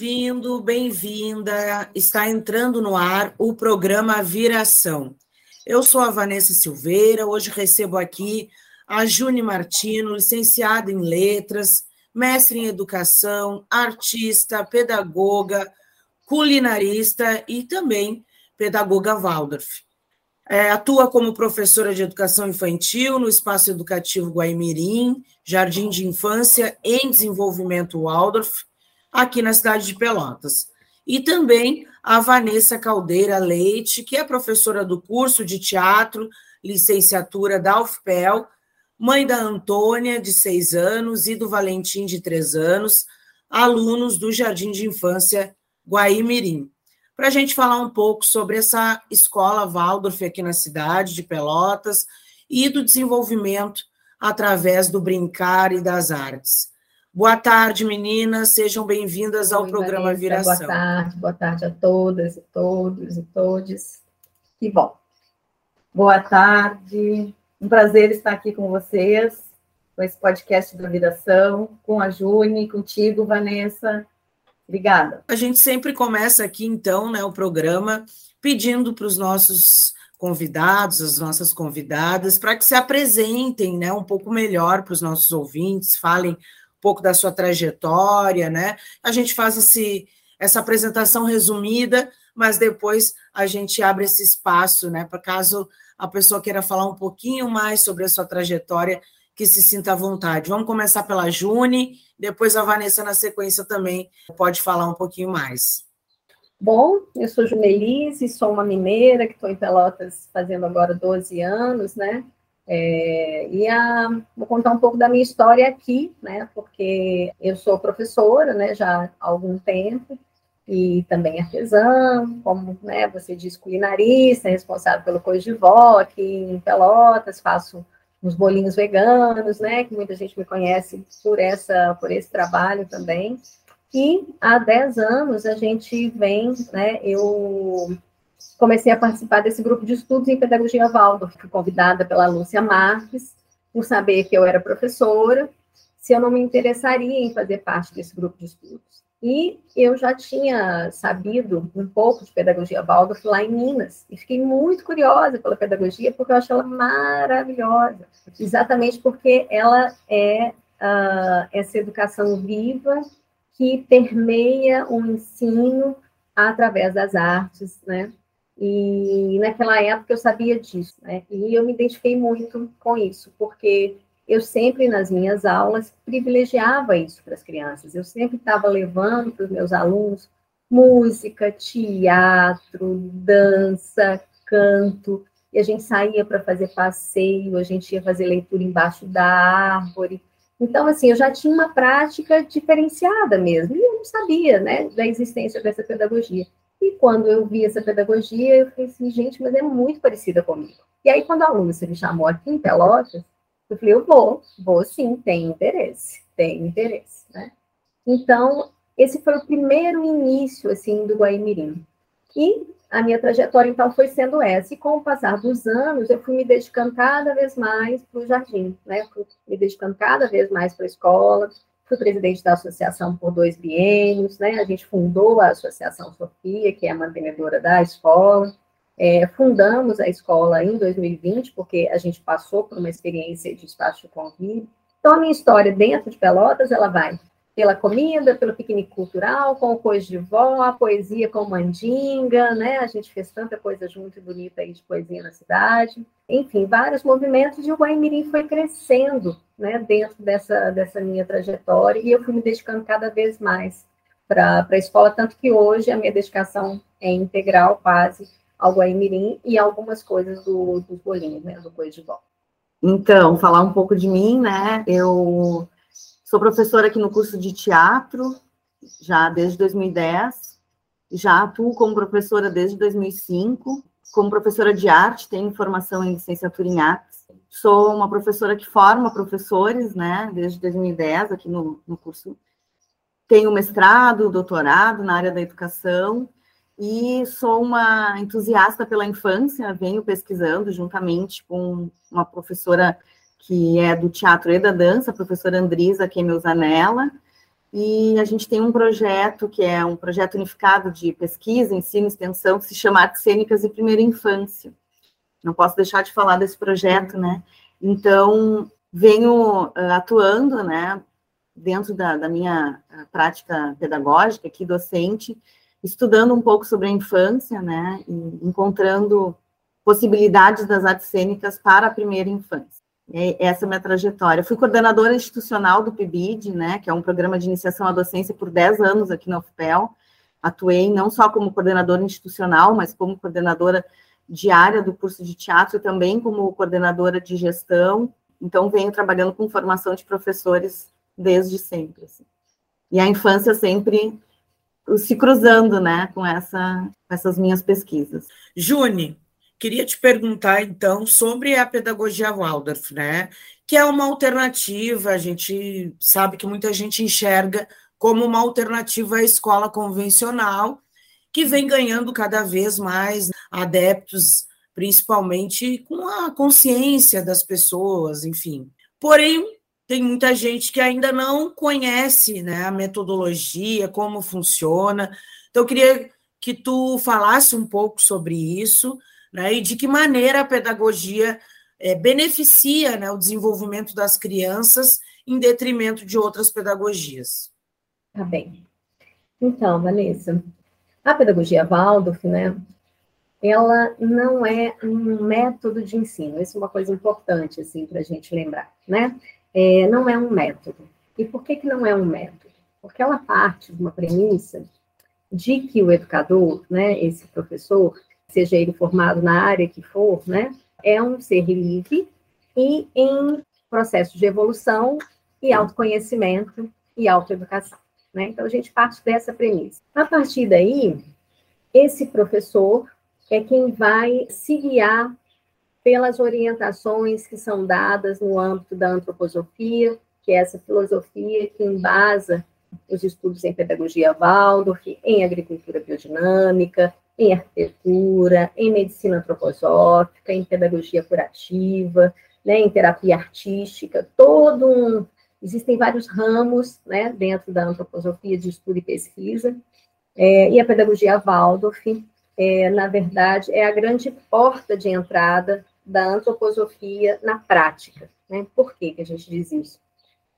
Bem-vindo, bem-vinda. Está entrando no ar o programa Viração. Eu sou a Vanessa Silveira, hoje recebo aqui a Juni Martino, licenciada em Letras, mestre em Educação, artista, pedagoga, culinarista e também pedagoga Waldorf. É, atua como professora de educação infantil no Espaço Educativo Guaimirim, Jardim de Infância em Desenvolvimento Waldorf, aqui na cidade de Pelotas. E também a Vanessa Caldeira Leite, que é professora do curso de teatro, licenciatura da UFPEL, mãe da Antônia, de seis anos, e do Valentim, de três anos, alunos do Jardim de Infância Guaimirim. Para a gente falar um pouco sobre essa escola Waldorf aqui na cidade de Pelotas e do desenvolvimento através do brincar e das artes. Boa tarde, meninas. Sejam bem-vindas ao Oi, programa Vanessa, Viração. Boa tarde, boa tarde a todas e todos e todes. Que bom. Boa tarde. Um prazer estar aqui com vocês, com esse podcast da Viração, com a Juni, contigo, Vanessa. Obrigada. A gente sempre começa aqui, então, né, o programa pedindo para os nossos convidados, as nossas convidadas, para que se apresentem né, um pouco melhor para os nossos ouvintes, falem pouco da sua trajetória, né? A gente faz esse, essa apresentação resumida, mas depois a gente abre esse espaço, né? Para caso a pessoa queira falar um pouquinho mais sobre a sua trajetória, que se sinta à vontade. Vamos começar pela June, depois a Vanessa, na sequência, também pode falar um pouquinho mais. Bom, eu sou Junelise, sou uma mineira que estou em Pelotas fazendo agora 12 anos, né? É, e a, vou contar um pouco da minha história aqui, né? Porque eu sou professora, né? Já há algum tempo e também artesã, como né, você diz, culinarista, responsável pelo Coisa de Vó aqui em Pelotas, faço uns bolinhos veganos, né? Que muita gente me conhece por essa, por esse trabalho também. E há 10 anos a gente vem, né? Eu comecei a participar desse grupo de estudos em pedagogia Waldorf, fui convidada pela Lúcia Marques, por saber que eu era professora, se eu não me interessaria em fazer parte desse grupo de estudos. E eu já tinha sabido um pouco de pedagogia Waldorf lá em Minas, e fiquei muito curiosa pela pedagogia, porque eu acho ela maravilhosa, exatamente porque ela é uh, essa educação viva que permeia o ensino através das artes, né? E naquela época eu sabia disso, né? E eu me identifiquei muito com isso, porque eu sempre nas minhas aulas privilegiava isso para as crianças. Eu sempre estava levando para os meus alunos música, teatro, dança, canto, e a gente saía para fazer passeio, a gente ia fazer leitura embaixo da árvore. Então, assim, eu já tinha uma prática diferenciada mesmo, e eu não sabia, né, da existência dessa pedagogia. E quando eu vi essa pedagogia, eu falei assim, gente, mas é muito parecida comigo. E aí, quando a Lúcia me chamou aqui em Pelotas, eu falei, eu vou, vou sim, tem interesse, tem interesse, né? Então, esse foi o primeiro início, assim, do Guaimirim. E a minha trajetória, então, foi sendo essa. E com o passar dos anos, eu fui me dedicando cada vez mais para o jardim, né? Fui me dedicando cada vez mais para a escola, fui presidente da associação por dois biênios, né? A gente fundou a Associação Sofia, que é a mantenedora da escola. É, fundamos a escola em 2020, porque a gente passou por uma experiência de espaço de convívio. Então, a minha história dentro de Pelotas, ela vai pela comida, pelo piquenique cultural, com o Coisa de Vó, a poesia com Mandinga, né? A gente fez tanta coisa junto bonita aí de poesia na cidade. Enfim, vários movimentos e o Guaimirim foi crescendo, né? Dentro dessa, dessa minha trajetória e eu fui me dedicando cada vez mais para a escola, tanto que hoje a minha dedicação é integral quase ao Guaimirim e algumas coisas do, dos bolinhos, né? Do Coisa de Vó. Então, falar um pouco de mim, né? Eu Sou professora aqui no curso de teatro, já desde 2010. Já atuo como professora desde 2005. como professora de arte, tenho formação em licenciatura em artes. Sou uma professora que forma professores, né, desde 2010 aqui no, no curso. Tenho mestrado, doutorado na área da educação e sou uma entusiasta pela infância, venho pesquisando juntamente com uma professora que é do teatro e da dança, a professora Andrisa Quemeusanella, e a gente tem um projeto que é um projeto unificado de pesquisa, ensino e extensão, que se chama Artes Cênicas e Primeira Infância. Não posso deixar de falar desse projeto, né? Então, venho uh, atuando, né, dentro da, da minha uh, prática pedagógica aqui, docente, estudando um pouco sobre a infância, né, e encontrando possibilidades das artes cênicas para a primeira infância. É, essa é a minha trajetória. Fui coordenadora institucional do PIBID, né, que é um programa de iniciação à docência por 10 anos aqui na UFPEL. Atuei não só como coordenadora institucional, mas como coordenadora diária do curso de teatro e também como coordenadora de gestão. Então, venho trabalhando com formação de professores desde sempre. Assim. E a infância sempre se cruzando, né, com, essa, com essas minhas pesquisas. Juni, Queria te perguntar, então, sobre a pedagogia Waldorf, né? Que é uma alternativa, a gente sabe que muita gente enxerga como uma alternativa à escola convencional, que vem ganhando cada vez mais adeptos, principalmente com a consciência das pessoas, enfim. Porém, tem muita gente que ainda não conhece né, a metodologia, como funciona. Então, eu queria que tu falasse um pouco sobre isso né, e de que maneira a pedagogia é, beneficia né, o desenvolvimento das crianças em detrimento de outras pedagogias. Tá bem. Então, Vanessa, a pedagogia Waldorf, né, ela não é um método de ensino. Isso é uma coisa importante, assim, para a gente lembrar, né? É, não é um método. E por que, que não é um método? Porque ela parte de uma premissa de que o educador, né, esse professor, seja ele formado na área que for, né, é um ser livre e em processo de evolução e autoconhecimento e autoeducação. Né? Então, a gente parte dessa premissa. A partir daí, esse professor é quem vai se guiar pelas orientações que são dadas no âmbito da antroposofia, que é essa filosofia que embasa os estudos em pedagogia Waldorf, em agricultura biodinâmica, em arquitetura, em medicina antroposófica, em pedagogia curativa, né, em terapia artística, todo um, existem vários ramos, né, dentro da antroposofia de estudo e pesquisa, é, e a pedagogia Waldorf, é, na verdade, é a grande porta de entrada da antroposofia na prática. Né? Por que, que a gente diz isso?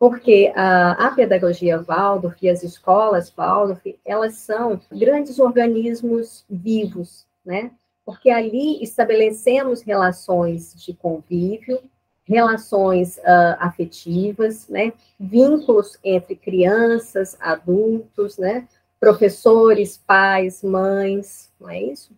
Porque a, a, pedagogia Waldorf e as escolas Waldorf, elas são grandes organismos vivos, né? Porque ali estabelecemos relações de convívio, relações uh, afetivas, né? Vínculos entre crianças, adultos, né? Professores, pais, mães, não é isso?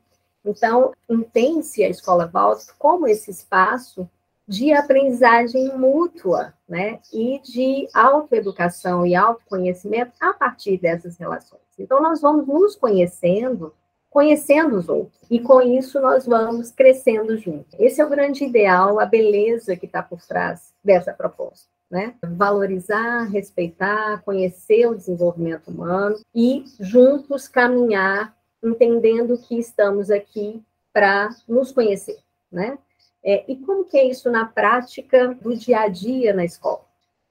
Então, entende-se a escola Waldorf como esse espaço de aprendizagem mútua, né? E de autoeducação e autoconhecimento a partir dessas relações. Então, nós vamos nos conhecendo, conhecendo os outros, e com isso nós vamos crescendo juntos. Esse é o grande ideal, a beleza que está por trás dessa proposta. Né? Valorizar, respeitar, conhecer o desenvolvimento humano e juntos caminhar, entendendo que estamos aqui para nos conhecer, né? É, e como que é isso na prática do dia a dia na escola?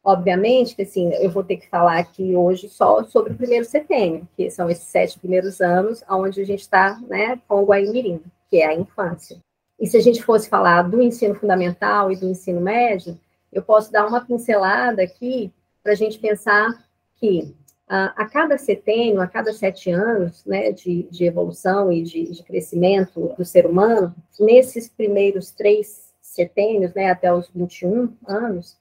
Obviamente que, assim, eu vou ter que falar aqui hoje só sobre o primeiro setênio, que são esses sete primeiros anos, onde a gente está, né, com o Guaimirim, que é a infância. E se a gente fosse falar do ensino fundamental e do ensino médio, eu posso dar uma pincelada aqui para a gente pensar que a, cada setênio, a cada sete anos né, de, de evolução e de, de, crescimento do ser humano, nesses primeiros três setênios, né, até os 21 anos,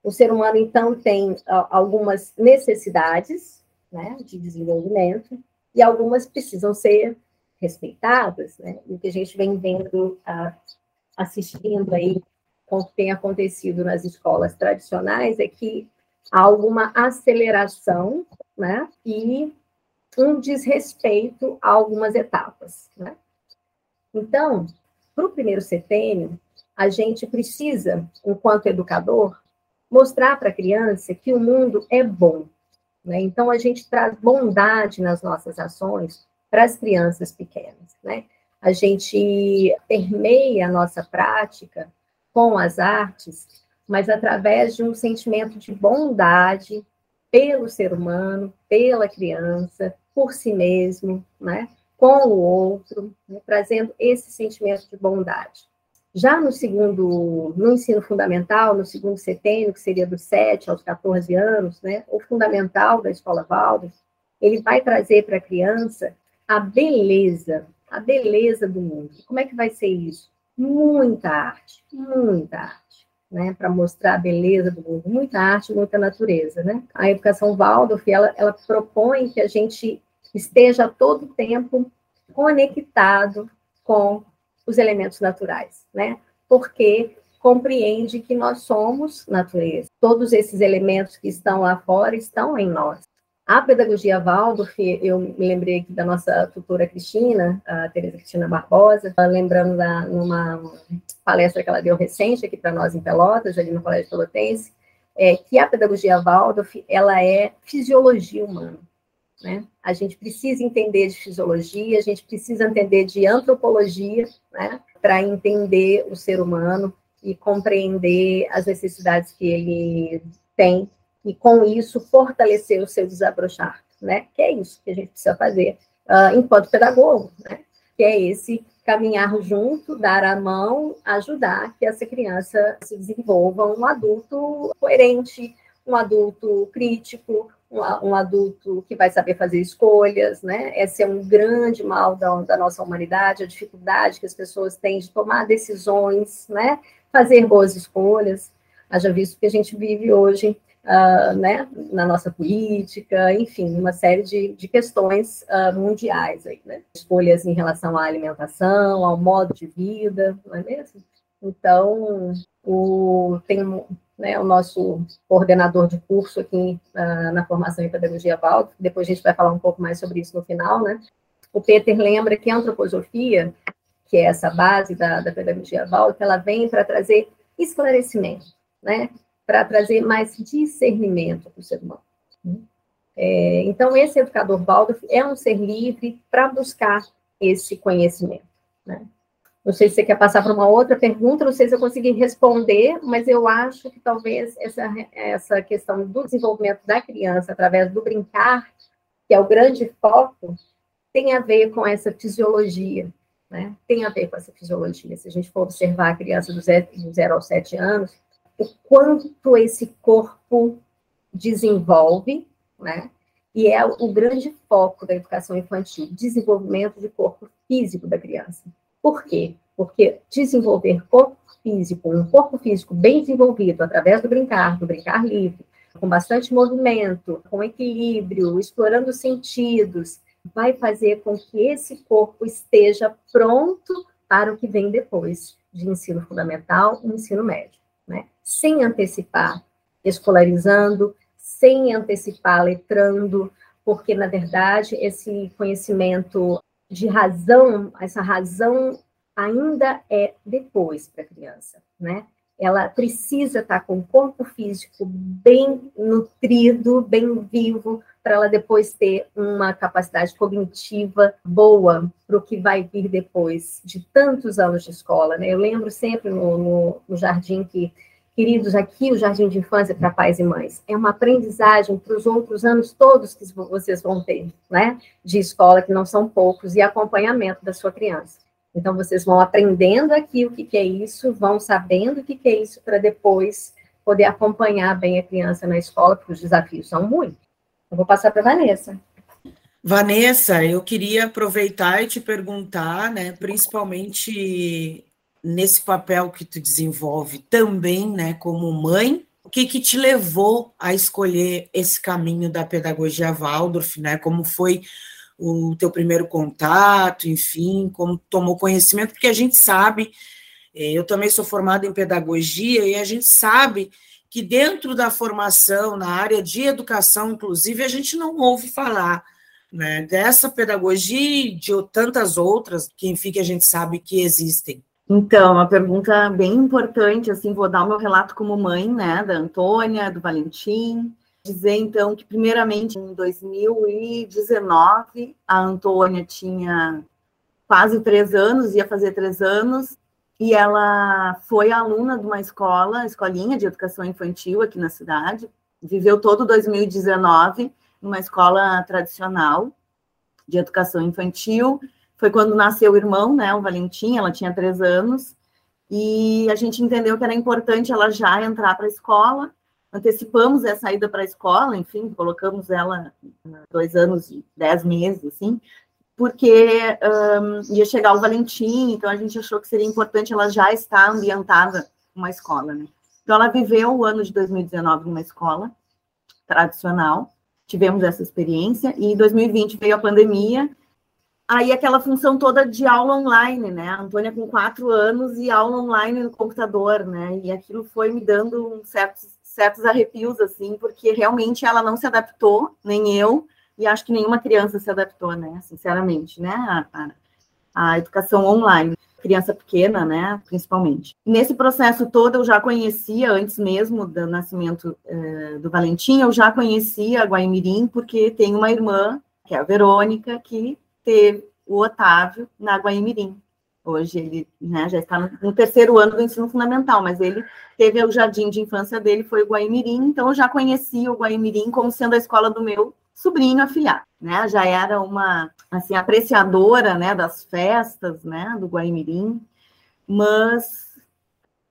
o ser humano, então, tem algumas necessidades né, de desenvolvimento e algumas precisam ser respeitadas, né? E o que a gente vem vendo, assistindo aí, com o que tem acontecido nas escolas tradicionais, é que alguma aceleração, né? E um desrespeito a algumas etapas, né? Então, para o primeiro setênio, a gente precisa, enquanto educador, mostrar para a criança que o mundo é bom. Né? Então, a gente traz bondade nas nossas ações para as crianças pequenas. Né? A gente permeia a nossa prática com as artes, mas através de um sentimento de bondade pelo ser humano, pela criança, por si mesmo, né? com o outro, né? trazendo esse sentimento de bondade. Já no segundo, no ensino fundamental, no segundo setênio, que seria dos 7 aos 14 anos, né, o fundamental da escola Waldorf, ele vai trazer para a criança a beleza, a beleza do mundo. Como é que vai ser isso? Muita arte, muita arte, né, para mostrar a beleza do mundo, muita arte, muita natureza, né? A educação Waldorf, ela, ela propõe que a gente esteja todo o tempo conectado com os elementos naturais, né? Porque compreende que nós somos natureza. Todos esses elementos que estão lá fora estão em nós. A pedagogia Waldorf, eu me lembrei aqui da nossa tutora Cristina, a Tereza Cristina Barbosa, lembrando da, numa palestra que ela deu recente aqui para nós em Pelotas, ali no Colégio Pelotense, é, que a pedagogia Waldorf, ela é fisiologia humana. Né? A gente precisa entender de fisiologia, a gente precisa entender de antropologia, né? para entender o ser humano e compreender as necessidades que ele tem e com isso fortalecer o seu desabrochar, né? Que é isso que a gente precisa fazer uh, enquanto pedagogo, né? Que é esse caminhar junto, dar a mão, ajudar que essa criança se desenvolva um adulto coerente, um adulto crítico, um, um, adulto que vai saber fazer escolhas, né? Esse é um grande mal da, da, nossa humanidade, a dificuldade que as pessoas têm de tomar decisões, né? Fazer boas escolhas. Haja visto que a gente vive hoje, uh, né? Na nossa política, enfim, uma série de, de questões uh, mundiais aí, né? Escolhas em relação à alimentação, ao modo de vida, não é mesmo? Então, o, tem né, o nosso coordenador de curso aqui uh, na formação em pedagogia Valdo, depois a gente vai falar um pouco mais sobre isso no final, né? O Peter lembra que a antroposofia, que é essa base da, da pedagogia Valdo, ela vem para trazer esclarecimento, né? Para trazer mais discernimento para o ser humano. É, então, esse educador Waldorf é um ser livre para buscar esse conhecimento, né? Não sei se você quer passar para uma outra pergunta, não sei se eu consegui responder, mas eu acho que talvez essa, essa questão do desenvolvimento da criança através do brincar, que é o grande foco, tem a ver com essa fisiologia, né? Tem a ver com essa fisiologia. Se a gente for observar a criança do zero, do zero aos sete anos, o quanto esse corpo desenvolve, né? E é o grande foco da educação infantil, desenvolvimento de corpo físico da criança. Por quê? Porque desenvolver corpo físico, um corpo físico bem desenvolvido através do brincar, do brincar livre, com bastante movimento, com equilíbrio, explorando os sentidos, vai fazer com que esse corpo esteja pronto para o que vem depois de ensino fundamental e ensino médio, né? Sem antecipar escolarizando, sem antecipar letrando, porque na verdade esse conhecimento de razão, essa razão ainda é depois para a criança, né? Ela precisa estar com o corpo físico bem nutrido, bem vivo, para ela depois ter uma capacidade cognitiva boa para o que vai vir depois de tantos anos de escola. Né? Eu lembro sempre no, no, no jardim que Queridos, aqui o Jardim de Infância para pais e mães é uma aprendizagem para os outros anos todos que vocês vão ter, né? De escola, que não são poucos, e acompanhamento da sua criança. Então, vocês vão aprendendo aqui o que, que é isso, vão sabendo o que, que é isso, para depois poder acompanhar bem a criança na escola, porque os desafios são muitos. Eu vou passar para Vanessa. Vanessa, eu queria aproveitar e te perguntar, né, principalmente nesse papel que tu desenvolve também, né, como mãe, o que que te levou a escolher esse caminho da pedagogia Waldorf, né? Como foi o teu primeiro contato, enfim, como tomou conhecimento, porque a gente sabe, é, eu também sou formada em pedagogia e a gente sabe que dentro da formação na área de educação, inclusive, a gente não ouve falar né, dessa pedagogia e de tantas outras que, enfim, que a gente sabe que existem? Então, uma pergunta bem importante, assim, vou dar o meu relato como mãe, né, da Antônia, do Valentim, dizer, então, que primeiramente, em 2019, a Antônia tinha quase três anos, ia fazer três anos, e ela foi aluna de uma escola, escolinha de educação infantil aqui na cidade, viveu todo 2019 numa escola tradicional de educação infantil, foi quando nasceu o irmão, né, o Valentim, ela tinha três anos, e a gente entendeu que era importante ela já entrar para a escola, antecipamos essa ida para a escola, enfim, colocamos ela dois anos e dez meses, assim, porque um, ia chegar o Valentim, então a gente achou que seria importante ela já estar ambientada numa escola, né? Então ela viveu o ano de 2019 numa escola tradicional, tivemos essa experiência, e em 2020 veio a pandemia, aí aquela função toda de aula online, né? A Antônia com quatro anos e aula online no computador, né? E aquilo foi me dando certos, certos arrepios, assim, porque realmente ela não se adaptou, nem eu, e acho que nenhuma criança se adaptou, né? Sinceramente, né? A, a, a educação online criança pequena, né, principalmente. Nesse processo todo, eu já conhecia, antes mesmo do nascimento eh, do Valentim, eu já conhecia a Guaimirim, porque tem uma irmã, que é a Verônica, que teve o Otávio na Guaimirim. Hoje ele né, já está no, terceiro ano do ensino fundamental, mas ele teve o jardim de infância dele, foi o Guaimirim, então eu já conhecia o Guaimirim como sendo a escola do meu sobrinho afilhado, né? Já era uma assim apreciadora, né, das festas, né, do Guaimirim, mas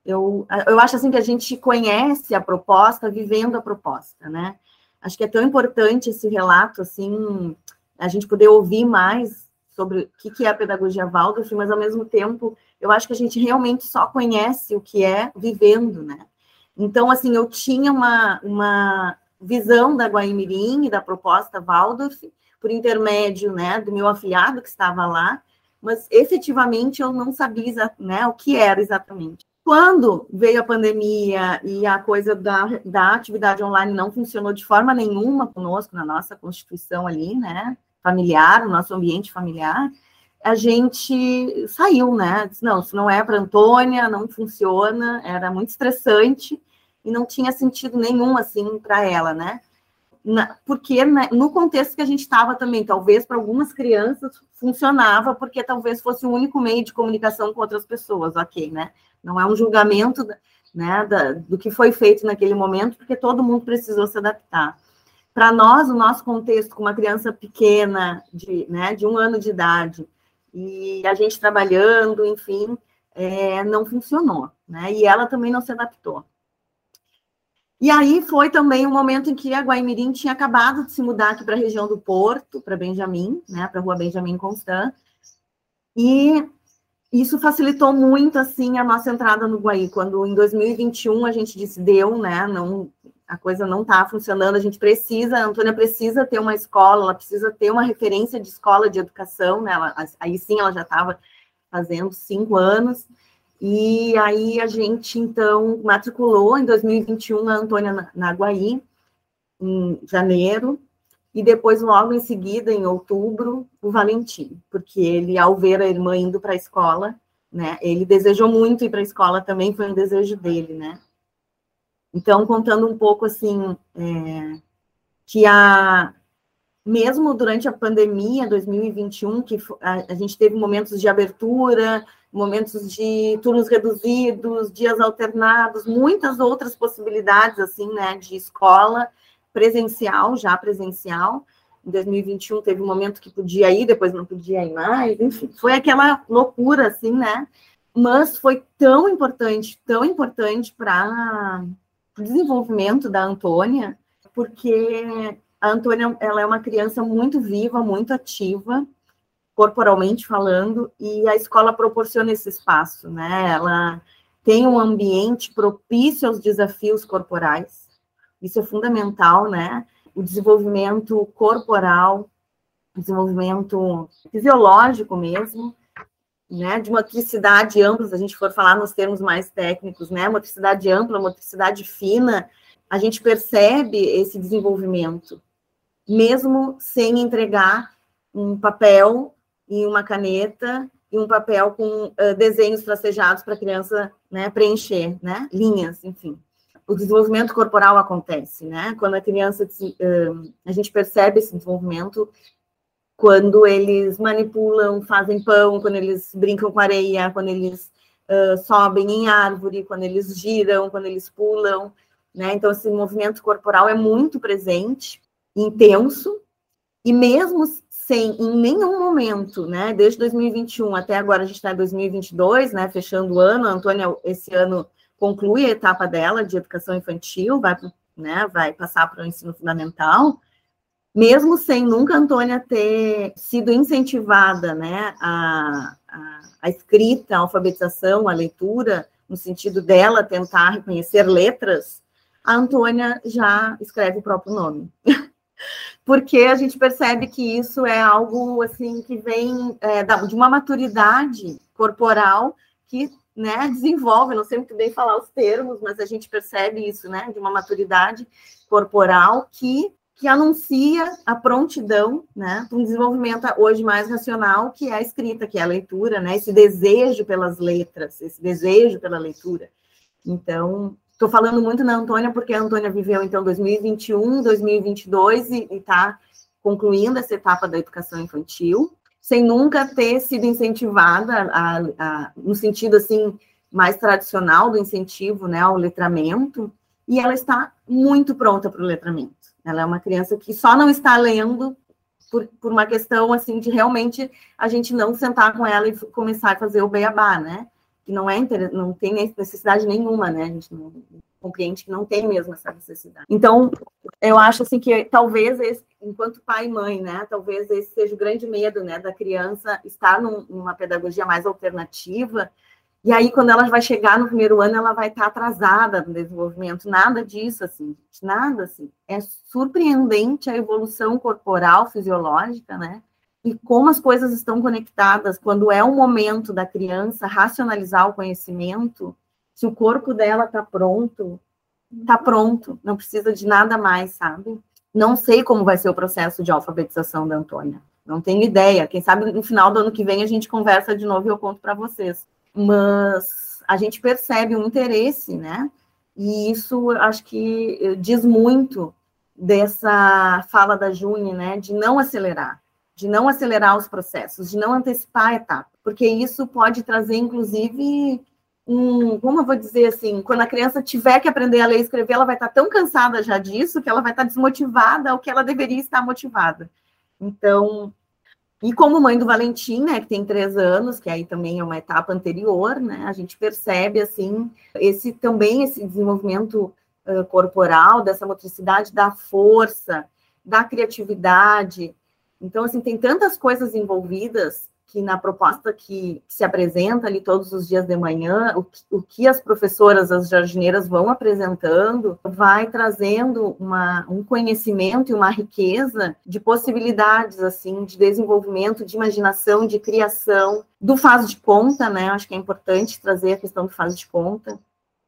eu, eu acho assim que a gente conhece a proposta vivendo a proposta, né? Acho que é tão importante esse relato assim, a gente poder ouvir mais sobre o que é a pedagogia Waldorf, mas ao mesmo tempo eu acho que a gente realmente só conhece o que é vivendo, né? Então, assim, eu tinha uma, uma visão da Guaimirim e da proposta Waldorf, por intermédio né, do meu afiliado que estava lá, mas efetivamente eu não sabia né, o que era exatamente. Quando veio a pandemia e a coisa da, da atividade online não funcionou de forma nenhuma conosco, na nossa constituição ali, né, familiar, no nosso ambiente familiar, a gente saiu, né? Disse, não, isso não é para Antônia, não funciona, era muito estressante e não tinha sentido nenhum assim para ela, né? Na, porque né, no contexto que a gente estava também, talvez para algumas crianças funcionava, porque talvez fosse o único meio de comunicação com outras pessoas, ok, né? Não é um julgamento né, da, do que foi feito naquele momento, porque todo mundo precisou se adaptar. Para nós, o nosso contexto, com uma criança pequena, de, né, de um ano de idade, e a gente trabalhando, enfim, é, não funcionou, né? E ela também não se adaptou. E aí foi também o um momento em que a Guaimirim tinha acabado de se mudar aqui para a região do Porto, para Benjamin, né, para a rua Benjamin Constant. E isso facilitou muito assim a nossa entrada no Guaí, quando em 2021 a gente disse deu, né, não a coisa não está funcionando, a gente precisa, a Antônia precisa ter uma escola, ela precisa ter uma referência de escola de educação, né? Ela, aí sim ela já estava fazendo cinco anos. E aí a gente, então, matriculou em 2021 a Antônia Naguaí, em janeiro, e depois, logo em seguida, em outubro, o Valentim, porque ele, ao ver a irmã indo para a escola, né, ele desejou muito ir para a escola também, foi um desejo dele, né. Então, contando um pouco, assim, é, que a, mesmo durante a pandemia 2021, que a, a gente teve momentos de abertura, momentos de turnos reduzidos, dias alternados, muitas outras possibilidades, assim, né, de escola presencial, já presencial. Em 2021 teve um momento que podia ir, depois não podia ir mais, enfim, foi aquela loucura, assim, né? Mas foi tão importante, tão importante para desenvolvimento da Antônia, porque a Antônia, ela é uma criança muito viva, muito ativa, corporalmente falando, e a escola proporciona esse espaço, né? Ela tem um ambiente propício aos desafios corporais, isso é fundamental, né? O desenvolvimento corporal, desenvolvimento fisiológico mesmo, né? De motricidade ampla, se a gente for falar nos termos mais técnicos, né? Motricidade ampla, motricidade fina, a gente percebe esse desenvolvimento, mesmo sem entregar um papel e uma caneta e um papel com uh, desenhos tracejados para a criança né, preencher, né, linhas, enfim. O desenvolvimento corporal acontece, né? Quando a criança, uh, a gente percebe esse desenvolvimento quando eles manipulam, fazem pão, quando eles brincam com areia, quando eles uh, sobem em árvore, quando eles giram, quando eles pulam, né? Então, esse movimento corporal é muito presente, intenso, e mesmo sem, em nenhum momento, né, desde 2021 até agora, a gente está em 2022, né, fechando o ano, a Antônia, esse ano, conclui a etapa dela de educação infantil, vai, né, vai passar para o ensino fundamental, mesmo sem nunca a Antônia ter sido incentivada, né, a, a, a escrita, a alfabetização, a leitura, no sentido dela tentar reconhecer letras, a Antônia já escreve o próprio nome. Porque a gente percebe que isso é algo assim que vem é, de uma maturidade corporal que né, desenvolve, não sei muito bem falar os termos, mas a gente percebe isso, né, de uma maturidade corporal que que anuncia a prontidão, né, para um desenvolvimento hoje mais racional, que é a escrita, que é a leitura, né, esse desejo pelas letras, esse desejo pela leitura. Então, estou falando muito na Antônia, porque a Antônia viveu, então, 2021, 2022 e está concluindo essa etapa da educação infantil, sem nunca ter sido incentivada, a, a, no sentido, assim, mais tradicional do incentivo, né, ao letramento, e ela está muito pronta para o letramento. Ela é uma criança que só não está lendo por, por uma questão assim de realmente a gente não sentar com ela e começar a fazer o beabá, né? Que não é não tem necessidade nenhuma, né? A gente não compreende que não tem mesmo essa necessidade. Então, eu acho assim que talvez esse, enquanto pai e mãe, né, talvez esse seja o grande medo, né, da criança estar num, numa pedagogia mais alternativa e aí, quando ela vai chegar no primeiro ano, ela vai estar atrasada no desenvolvimento. Nada disso, assim, nada assim. É surpreendente a evolução corporal, fisiológica, né? E como as coisas estão conectadas. Quando é o momento da criança racionalizar o conhecimento, se o corpo dela está pronto, está pronto, não precisa de nada mais, sabe? Não sei como vai ser o processo de alfabetização da Antônia. Não tenho ideia. Quem sabe no final do ano que vem a gente conversa de novo e eu conto para vocês mas a gente percebe um interesse, né? E isso acho que eh, diz muito dessa fala da Juni, né? De não acelerar, de não acelerar os processos, de não antecipar a etapa, porque isso pode trazer, inclusive, um, como eu vou dizer assim, quando a criança tiver que aprender a ler e escrever, ela vai estar tão cansada já disso que ela vai estar desmotivada ao que ela deveria estar motivada. Então, e como mãe do Valentim, né, que tem três anos, que aí também é uma etapa anterior, né, a gente percebe, assim, esse também, esse desenvolvimento uh, corporal, dessa motricidade, da força, da criatividade. Então, assim, tem tantas coisas envolvidas que na proposta que se apresenta ali todos os dias de manhã, o que, o que as professoras, as jardineiras vão apresentando, vai trazendo uma, um conhecimento e uma riqueza de possibilidades, assim, de desenvolvimento, de imaginação, de criação, do faz de conta, né? Acho que é importante trazer a questão do faz de conta,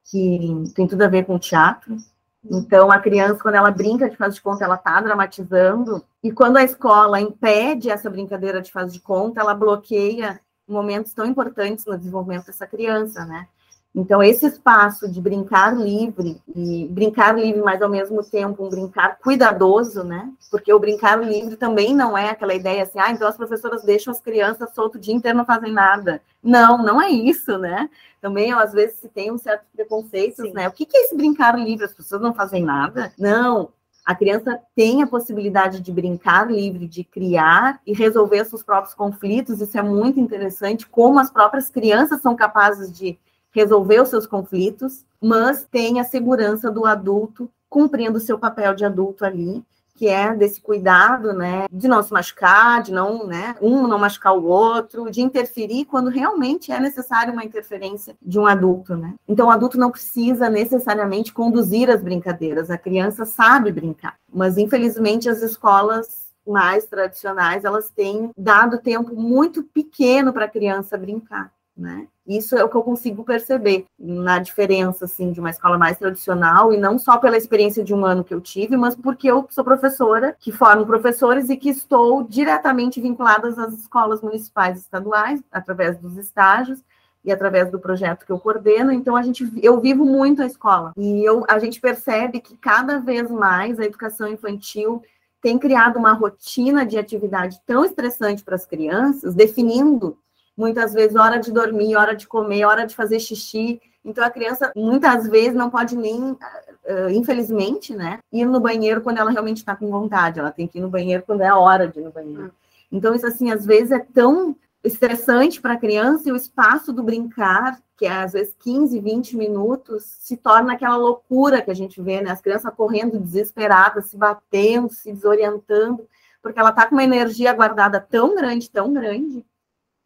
que tem tudo a ver com o teatro. Então, a criança, quando ela brinca de faz de conta, ela está dramatizando. E quando a escola impede essa brincadeira de faz de conta, ela bloqueia momentos tão importantes no desenvolvimento dessa criança, né? Então, esse espaço de brincar livre, e brincar livre, mas ao mesmo tempo um brincar cuidadoso, né? Porque o brincar livre também não é aquela ideia assim, ah, então as professoras deixam as crianças solto o dia inteiro não fazem nada. Não, não é isso, né? Também, às vezes, se tem um certo preconceito, né? O que é esse brincar livre? As pessoas não fazem nada? Não, a criança tem a possibilidade de brincar livre, de criar e resolver seus próprios conflitos. Isso é muito interessante, como as próprias crianças são capazes de resolver os seus conflitos, mas tem a segurança do adulto cumprindo o seu papel de adulto ali, que é desse cuidado, né, de não se machucar, de não, né, um não machucar o outro, de interferir quando realmente é necessário uma interferência de um adulto, né? Então o adulto não precisa necessariamente conduzir as brincadeiras, a criança sabe brincar, mas infelizmente as escolas mais tradicionais, elas têm dado tempo muito pequeno para a criança brincar. Né? Isso é o que eu consigo perceber na diferença, assim, de uma escola mais tradicional, e não só pela experiência de um ano que eu tive, mas porque eu sou professora, que formo professores e que estou diretamente vinculada às escolas municipais e estaduais, através dos estágios, e através do projeto que eu coordeno, então a gente eu vivo muito a escola. E eu, a gente percebe que cada vez mais a educação infantil tem criado uma rotina de atividade tão estressante para as crianças, definindo muitas vezes hora de dormir, hora de comer, hora de fazer xixi. Então a criança muitas vezes não pode nem, uh, infelizmente, né, ir no banheiro quando ela realmente está com vontade. Ela tem que ir no banheiro quando é a hora de ir no banheiro. Então isso assim às vezes é tão estressante para a criança e o espaço do brincar, que é às vezes 15, 20 minutos, se torna aquela loucura que a gente vê, né? As crianças correndo desesperadas, se batendo, se desorientando, porque ela está com uma energia guardada tão grande, tão grande,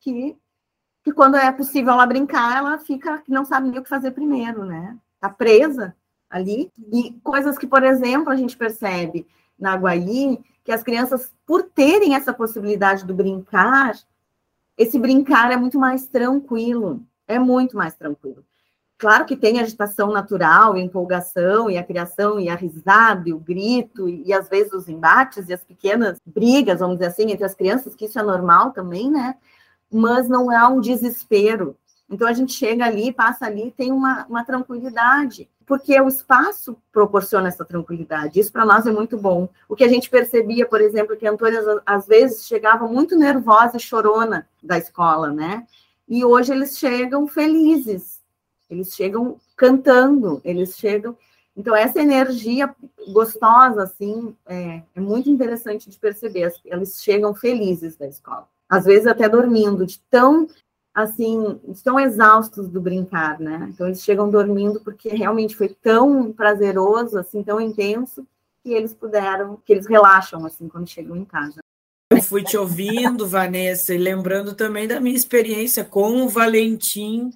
que, que quando é possível ela brincar, ela fica que não sabe nem o que fazer primeiro, né? Está presa ali. E coisas que, por exemplo, a gente percebe na Guaí, que as crianças, por terem essa possibilidade do brincar, esse brincar é muito mais tranquilo, é muito mais tranquilo. Claro que tem agitação natural, empolgação, e a criação, e a risada, e o grito, e, e às vezes os embates e as pequenas brigas, vamos dizer assim, entre as crianças, que isso é normal também, né? Mas não há um desespero. Então a gente chega ali, passa ali, tem uma, uma tranquilidade porque o espaço proporciona essa tranquilidade. Isso para nós é muito bom. O que a gente percebia, por exemplo, que a Antônia às vezes chegava muito nervosa e chorona da escola, né? E hoje eles chegam felizes, eles chegam cantando, eles chegam. Então, essa energia gostosa, assim, é, é muito interessante de perceber. Eles chegam felizes da escola. Às vezes até dormindo, de tão assim, estão exaustos do brincar, né? Então eles chegam dormindo porque realmente foi tão prazeroso, assim, tão intenso, que eles puderam, que eles relaxam assim quando chegam em casa. Eu fui te ouvindo, Vanessa, e lembrando também da minha experiência com o Valentim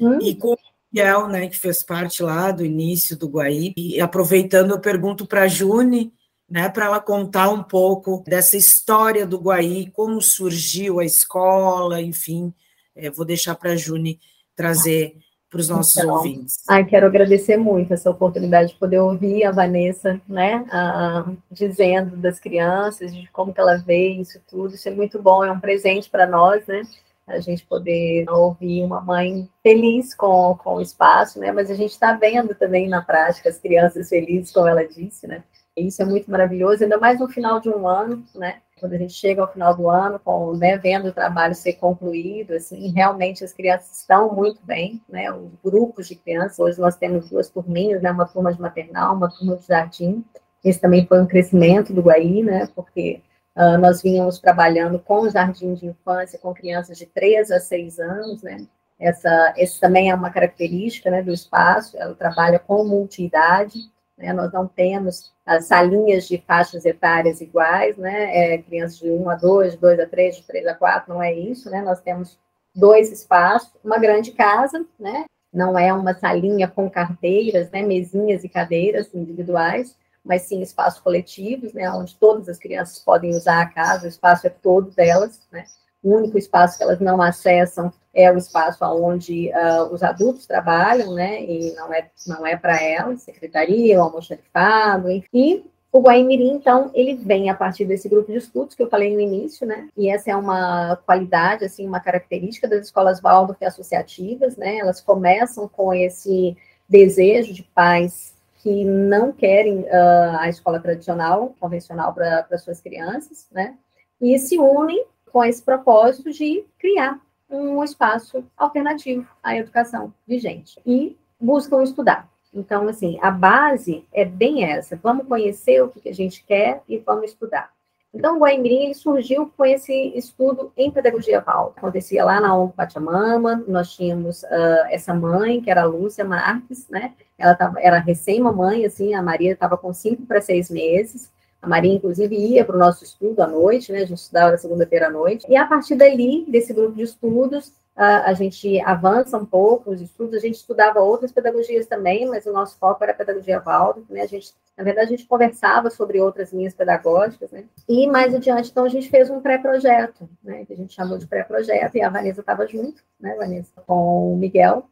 hum? e com o Miguel, né, que fez parte lá do início do Guaí. E aproveitando, eu pergunto para a June, né, para ela contar um pouco dessa história do Guaí, como surgiu a escola, enfim, é, vou deixar para a Juni trazer para os nossos então, ouvintes. Ai, quero agradecer muito essa oportunidade de poder ouvir a Vanessa, né, a, dizendo das crianças, de como que ela vê isso tudo. Isso é muito bom, é um presente para nós, né, a gente poder ouvir uma mãe feliz com, com o espaço, né, mas a gente está vendo também na prática as crianças felizes, como ela disse, né, isso é muito maravilhoso, ainda mais no final de um ano, né, quando a gente chega ao final do ano, com, né, vendo o trabalho ser concluído, assim, realmente as crianças estão muito bem, né, os grupos de crianças, hoje nós temos duas turminhas, né, uma turma de maternal, uma turma de jardim, esse também foi um crescimento do Guaí, né, porque uh, nós vínhamos trabalhando com jardim de infância, com crianças de 3 a 6 anos, né, essa, esse também é uma característica, né, do espaço, ela trabalha com multi-idade, né? Nós não temos as salinhas de faixas etárias iguais, né? É, crianças de 1 a 2, de 2 a 3, de 3 a 4, não é isso, né? Nós temos dois espaços, uma grande casa, né? Não é uma salinha com carteiras, né? Mesinhas e cadeiras individuais, mas sim espaços coletivos, né? Onde todas as crianças podem usar a casa, o espaço é todo delas, né? O único espaço que elas não acessam é o espaço onde uh, os adultos trabalham, né, e não é, não é para elas, secretaria, almoxarifado, enfim. O Guaimirim, então, ele vem a partir desse grupo de estudos que eu falei no início, né, e essa é uma qualidade, assim, uma característica das escolas Waldorf associativas, né, elas começam com esse desejo de pais que não querem uh, a escola tradicional, convencional para suas crianças, né, e se unem com esse propósito de criar um espaço alternativo à educação vigente e buscam estudar. Então, assim, a base é bem essa. Vamos conhecer o que a gente quer e vamos estudar. Então, o Guaimirim surgiu com esse estudo em pedagogia Val. Acontecia lá na ONG Pachamama, nós tínhamos uh, essa mãe, que era a Lúcia Marques, né? Ela tava, era recém-mamãe, assim, a Maria estava com cinco para seis meses, a Maria, inclusive, ia para o nosso estudo à noite, né? A gente estudava na segunda-feira à noite. E a partir dali, desse grupo de estudos, a, a gente avança um pouco os estudos, a gente estudava outras pedagogias também, mas o nosso foco era a pedagogia Waldorf, né? A gente, na verdade, a gente conversava sobre outras linhas pedagógicas, né? E mais adiante, então, a gente fez um pré-projeto, né? Que a gente chamou de pré-projeto, e a Vanessa estava junto, né, Vanessa, com o Miguel,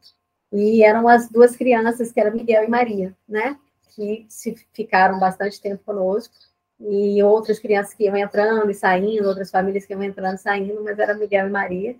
e eram as duas crianças, que eram Miguel e Maria, né? Que se ficaram bastante tempo conosco, e outras crianças que iam entrando e saindo, outras famílias que iam entrando e saindo, mas era Miguel e Maria.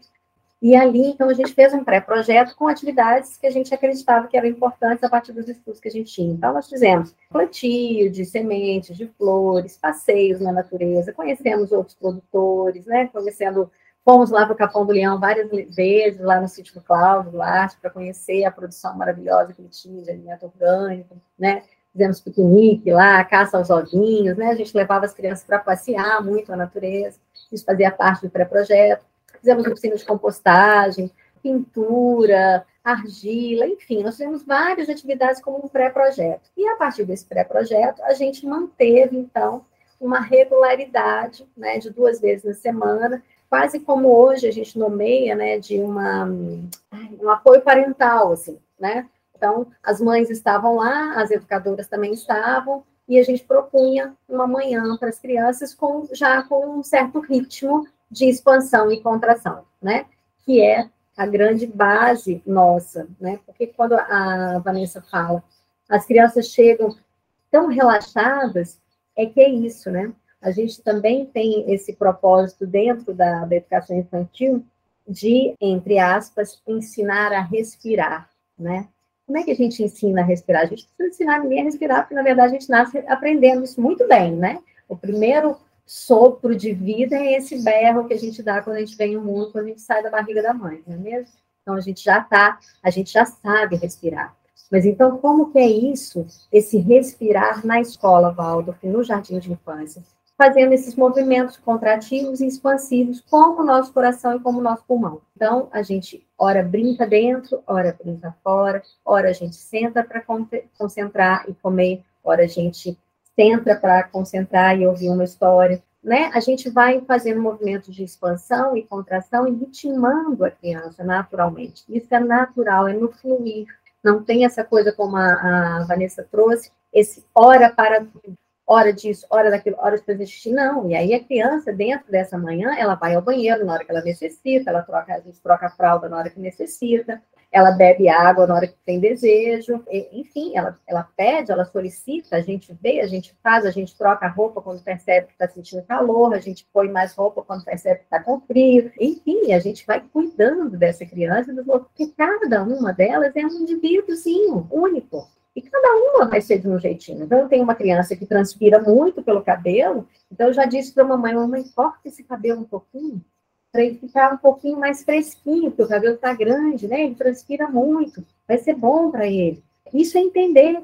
E ali, então, a gente fez um pré-projeto com atividades que a gente acreditava que eram importantes a partir dos estudos que a gente tinha. Então, nós fizemos plantio de sementes, de flores, passeios na natureza, conhecemos outros produtores, né? Conhecendo, fomos lá para o Capão do Leão várias vezes, lá no sítio do Cláudio Duarte, para conhecer a produção maravilhosa que ele tinha de alimento orgânico, né? Fizemos piquenique lá, caça aos ovinhos, né? A gente levava as crianças para passear muito na natureza, isso fazia parte do pré-projeto fizemos oficina de compostagem, pintura, argila, enfim, nós fizemos várias atividades como um pré-projeto. E a partir desse pré-projeto, a gente manteve, então, uma regularidade, né, de duas vezes na semana, quase como hoje a gente nomeia, né, de uma, um apoio parental, assim, né? Então, as mães estavam lá, as educadoras também estavam, e a gente propunha uma manhã para as crianças com já com um certo ritmo de expansão e contração, né? Que é a grande base nossa, né? Porque quando a Vanessa fala, as crianças chegam tão relaxadas, é que é isso, né? A gente também tem esse propósito dentro da, da educação infantil de, entre aspas, ensinar a respirar, né? Como é que a gente ensina a respirar? A gente precisa ensinar ninguém a respirar, porque, na verdade, a gente nasce aprendendo isso muito bem, né? O primeiro sopro de vida é esse berro que a gente dá quando a gente vem ao mundo, quando a gente sai da barriga da mãe, não é mesmo? Então a gente já tá, a gente já sabe respirar. Mas então como que é isso, esse respirar na escola, Waldorf, no jardim de infância? Fazendo esses movimentos contrativos e expansivos, como o nosso coração e como o nosso pulmão. Então, a gente ora brinca dentro, ora brinca fora, ora a gente senta para concentrar e comer, ora a gente senta para concentrar e ouvir uma história, né? A gente vai fazendo movimentos de expansão e contração e ritmando a criança naturalmente. Isso é natural, é no fluir. Não tem essa coisa como a, a Vanessa trouxe, esse hora para hora disso, hora daquilo, hora de fazer xixi, não. E aí a criança, dentro dessa manhã, ela vai ao banheiro na hora que ela necessita, ela troca, a gente troca a fralda na hora que necessita, ela bebe água na hora que tem desejo, enfim, ela, ela pede, ela solicita, a gente vê, a gente faz, a gente troca a roupa quando percebe que está sentindo calor, a gente põe mais roupa quando percebe que está com frio, enfim, a gente vai cuidando dessa criança, porque cada uma delas é um indivíduozinho único. E cada uma vai ser de um jeitinho. Então, tenho uma criança que transpira muito pelo cabelo, então eu já disse para a mamãe, mamãe, corta esse cabelo um pouquinho, para ele ficar um pouquinho mais fresquinho, porque o cabelo está grande, né? Ele transpira muito, vai ser bom para ele. Isso é entender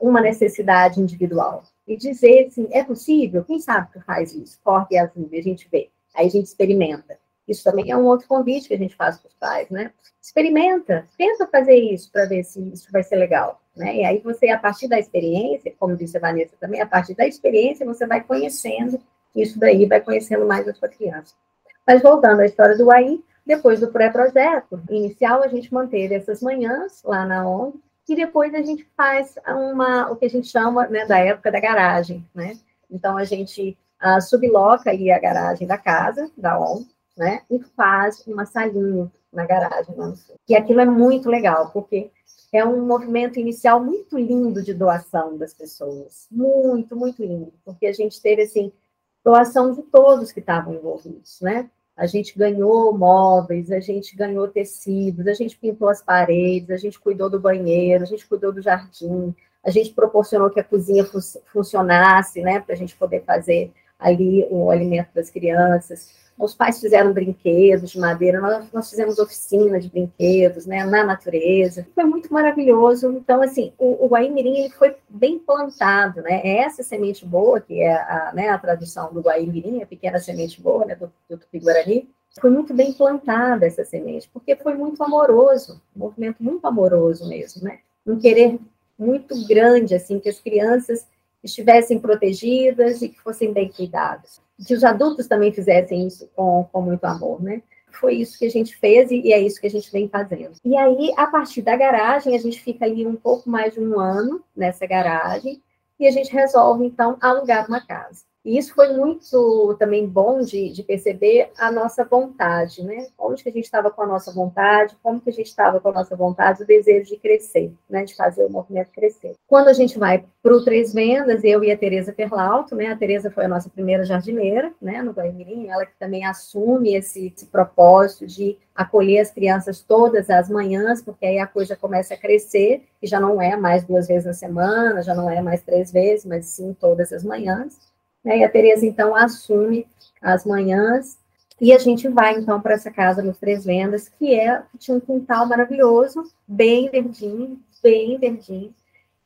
uma necessidade individual e dizer assim, é possível? Quem sabe que faz isso? Corta e assim, a gente vê. Aí a gente experimenta. Isso também é um outro convite que a gente faz para os pais, né? Experimenta, tenta fazer isso para ver se isso vai ser legal, né? E aí você, a partir da experiência, como disse a Vanessa também, a partir da experiência você vai conhecendo isso daí, vai conhecendo mais a sua criança. Mas voltando à história do AI, depois do pré-projeto inicial, a gente manteve essas manhãs lá na ONG, e depois a gente faz uma, o que a gente chama, né, da época da garagem, né? Então, a gente uh, subloca aí a garagem da casa, da ONG, né? E faz uma salinha na garagem. Né? E aquilo é muito legal, porque é um movimento inicial muito lindo de doação das pessoas. Muito, muito lindo. Porque a gente teve, assim, doação de todos que estavam envolvidos, né? a gente ganhou móveis, a gente ganhou tecidos, a gente pintou as paredes, a gente cuidou do banheiro, a gente cuidou do jardim, a gente proporcionou que a cozinha fu funcionasse, né, para a gente poder fazer ali o alimento das crianças. Os pais fizeram brinquedos de madeira, nós, nós fizemos oficina de brinquedos, né, na natureza. Foi muito maravilhoso. Então, assim, o, o Guaimirim, ele foi bem plantado, né? É essa semente boa, que é a, né, a tradução do Guaimirim, a pequena semente boa, né, do, do Tupi-Guarani, foi muito bem plantada essa semente, porque foi muito amoroso, um movimento muito amoroso mesmo, né? Um querer muito grande, assim, que as crianças estivessem protegidas e que fossem bem cuidadas que os adultos também fizessem isso com, com muito amor, né? foi isso que a gente fez e, e é isso que a gente vem fazendo. E aí, a partir da garagem, a gente fica ali um pouco mais de um ano nessa garagem e a gente resolve, então, alugar uma casa. E isso foi muito também bom de, de perceber a nossa vontade, né? Onde que a gente estava com a nossa vontade, como que a gente estava com a nossa vontade, o desejo de crescer, né? De fazer o movimento crescer. Quando a gente vai para o Três Vendas, eu e a Tereza Perlauto, né? A Tereza foi a nossa primeira jardineira, né? No Guaimirim, ela que também assume esse, esse propósito de acolher as crianças todas as manhãs, porque aí a coisa começa a crescer e já não é mais duas vezes na semana, já não é mais três vezes, mas sim todas as manhãs. Né? E a Tereza, então, assume as manhãs e a gente vai, então, para essa casa nos Três Vendas, que é tinha um quintal maravilhoso, bem verdinho, bem verdinho,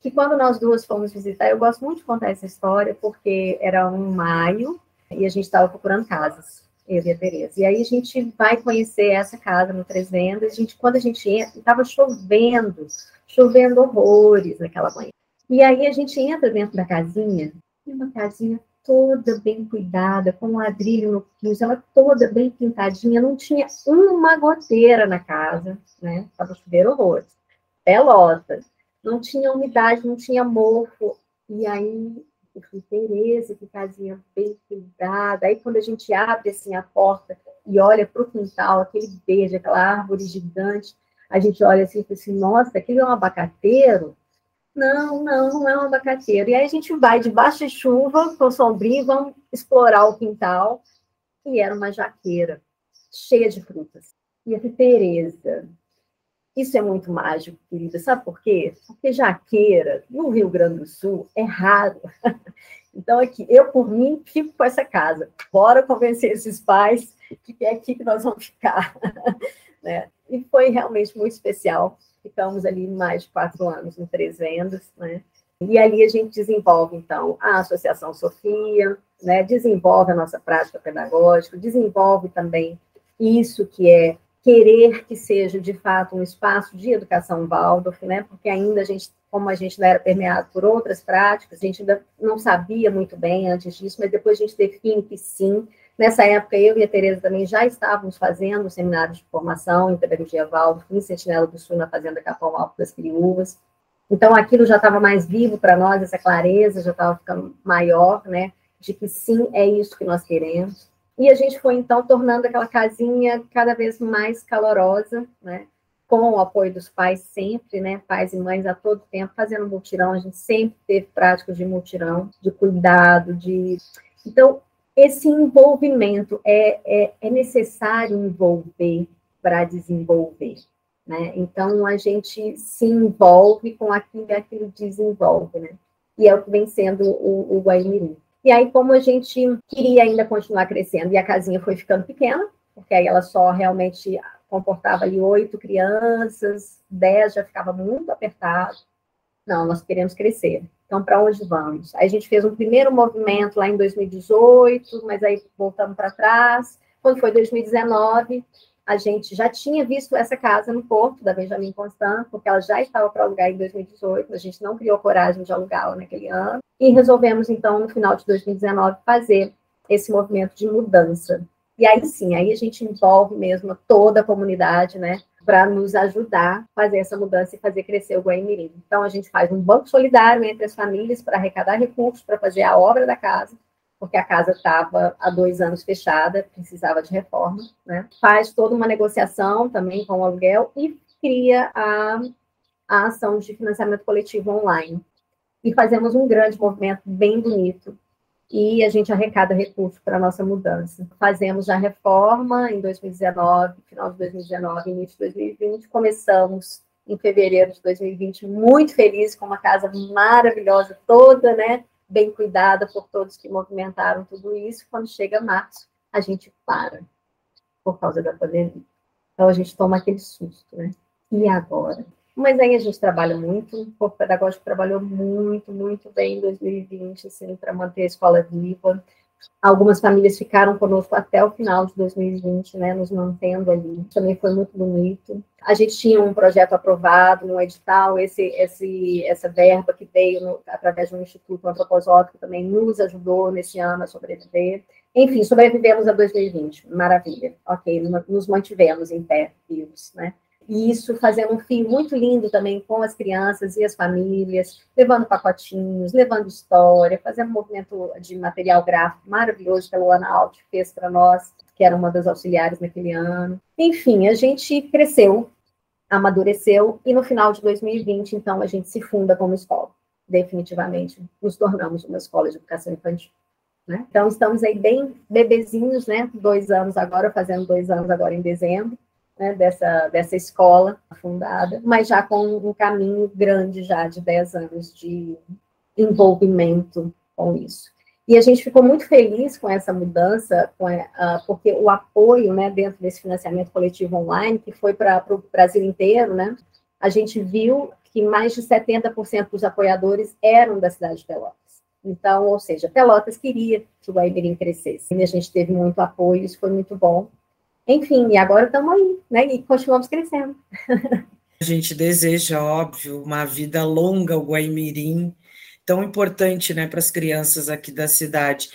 que quando nós duas fomos visitar, eu gosto muito de contar essa história, porque era um maio e a gente estava procurando casas, eu e a Tereza. E aí a gente vai conhecer essa casa no Três Vendas, a gente, quando a gente entra, estava chovendo, chovendo horrores naquela manhã. E aí a gente entra dentro da casinha, e uma casinha toda bem cuidada, com ladrilho no piso, ela toda bem pintadinha, não tinha uma goteira na casa, né? Estava chover horrores. Pelotas. Não tinha umidade, não tinha mofo. E aí, eu fui Tereza, que casinha bem cuidada. Aí, quando a gente abre, assim, a porta e olha para o quintal, aquele verde, aquela árvore gigante, a gente olha assim e fala assim, nossa, aquilo é um abacateiro? Não, não, não é um abacateiro. E aí a gente vai debaixo de chuva, com sombrinho, vamos explorar o quintal. E era uma jaqueira cheia de frutas. E a Tereza, isso é muito mágico, querida. Sabe por quê? Porque jaqueira, no Rio Grande do Sul, é raro. Então, aqui, eu, por mim, fico com essa casa. Bora convencer esses pais que é aqui que nós vamos ficar. né? E foi realmente muito especial ficamos ali mais de quatro anos em três vendas, né? E ali a gente desenvolve, então, a Associação Sofia, né? desenvolve a nossa prática pedagógica, desenvolve também isso que é querer que seja, de fato, um espaço de educação Waldorf, né? porque ainda a gente, como a gente não era permeado por outras práticas, a gente ainda não sabia muito bem antes disso, mas depois a gente define que sim, Nessa época, eu e a Tereza também já estávamos fazendo seminários de formação em pedagogia Valdo, em Sentinela do Sul, na Fazenda Capão Alto das Criúvas. Então, aquilo já estava mais vivo para nós, essa clareza já estava ficando maior, né? De que sim, é isso que nós queremos. E a gente foi, então, tornando aquela casinha cada vez mais calorosa, né? Com o apoio dos pais sempre, né? Pais e mães a todo tempo, fazendo multirão. A gente sempre teve práticas de multirão, de cuidado, de... Então, esse envolvimento é, é, é necessário envolver para desenvolver. Né? Então, a gente se envolve com aquilo e aquilo desenvolve, né? E é o que vem sendo o, o Guaimirim. E aí, como a gente queria ainda continuar crescendo, e a casinha foi ficando pequena, porque aí ela só realmente comportava ali oito crianças, dez já ficava muito apertado. Não, nós queremos crescer. Então, para onde vamos? Aí a gente fez um primeiro movimento lá em 2018, mas aí voltamos para trás. Quando foi 2019, a gente já tinha visto essa casa no Porto, da Benjamin Constant, porque ela já estava para alugar em 2018, a gente não criou coragem de alugá-la naquele ano, e resolvemos, então, no final de 2019, fazer esse movimento de mudança. E aí sim, aí a gente envolve mesmo toda a comunidade, né? Para nos ajudar a fazer essa mudança e fazer crescer o Guaimirim. Então, a gente faz um banco solidário entre as famílias para arrecadar recursos para fazer a obra da casa, porque a casa estava há dois anos fechada, precisava de reforma, né? Faz toda uma negociação também com o aluguel e cria a, a ação de financiamento coletivo online. E fazemos um grande movimento bem bonito e a gente arrecada recursos para a nossa mudança. Fazemos a reforma em 2019, final de 2019, início de 2020, começamos em fevereiro de 2020, muito feliz com uma casa maravilhosa toda, né, bem cuidada por todos que movimentaram tudo isso. Quando chega março, a gente para por causa da pandemia. Então a gente toma aquele susto, né? E agora? Mas aí a gente trabalha muito, o corpo pedagógico trabalhou muito, muito bem em 2020, assim, para manter a escola viva. Algumas famílias ficaram conosco até o final de 2020, né, nos mantendo ali. Também foi muito bonito. A gente tinha um projeto aprovado no edital, esse, esse, essa verba que veio no, através de um instituto antroposófico também nos ajudou nesse ano a sobreviver. Enfim, sobrevivemos a 2020, maravilha. Ok, nos mantivemos em pé, vivos, né? E isso fazendo um fim muito lindo também com as crianças e as famílias, levando pacotinhos, levando história, fazendo um movimento de material gráfico maravilhoso que a Luana Alt fez para nós, que era uma das auxiliares naquele ano. Enfim, a gente cresceu, amadureceu, e no final de 2020, então, a gente se funda como escola. Definitivamente, nos tornamos uma escola de educação infantil. Né? Então, estamos aí bem bebezinhos, né? Dois anos agora, fazendo dois anos agora em dezembro, né? dessa, dessa escola fundada, mas já com um caminho grande já de dez anos de envolvimento com isso. E a gente ficou muito feliz com essa mudança, com porque o apoio, né, dentro desse financiamento coletivo online, que foi para o Brasil inteiro, né, a gente viu que mais de 70% dos apoiadores eram da cidade de Pelotas. Então, ou seja, Pelotas queria que o Guaimirim crescesse. E a gente teve muito apoio, isso foi muito bom. Enfim, e agora estamos aí, né? E continuamos crescendo. A gente deseja, óbvio, uma vida longa ao Guaimirim, tão importante né, para as crianças aqui da cidade.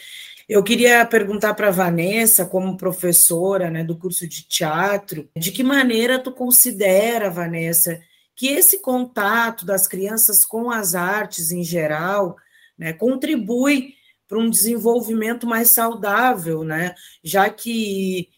Eu queria perguntar para a Vanessa, como professora né, do curso de teatro, de que maneira tu considera, Vanessa, que esse contato das crianças com as artes em geral né, contribui para um desenvolvimento mais saudável, né, já que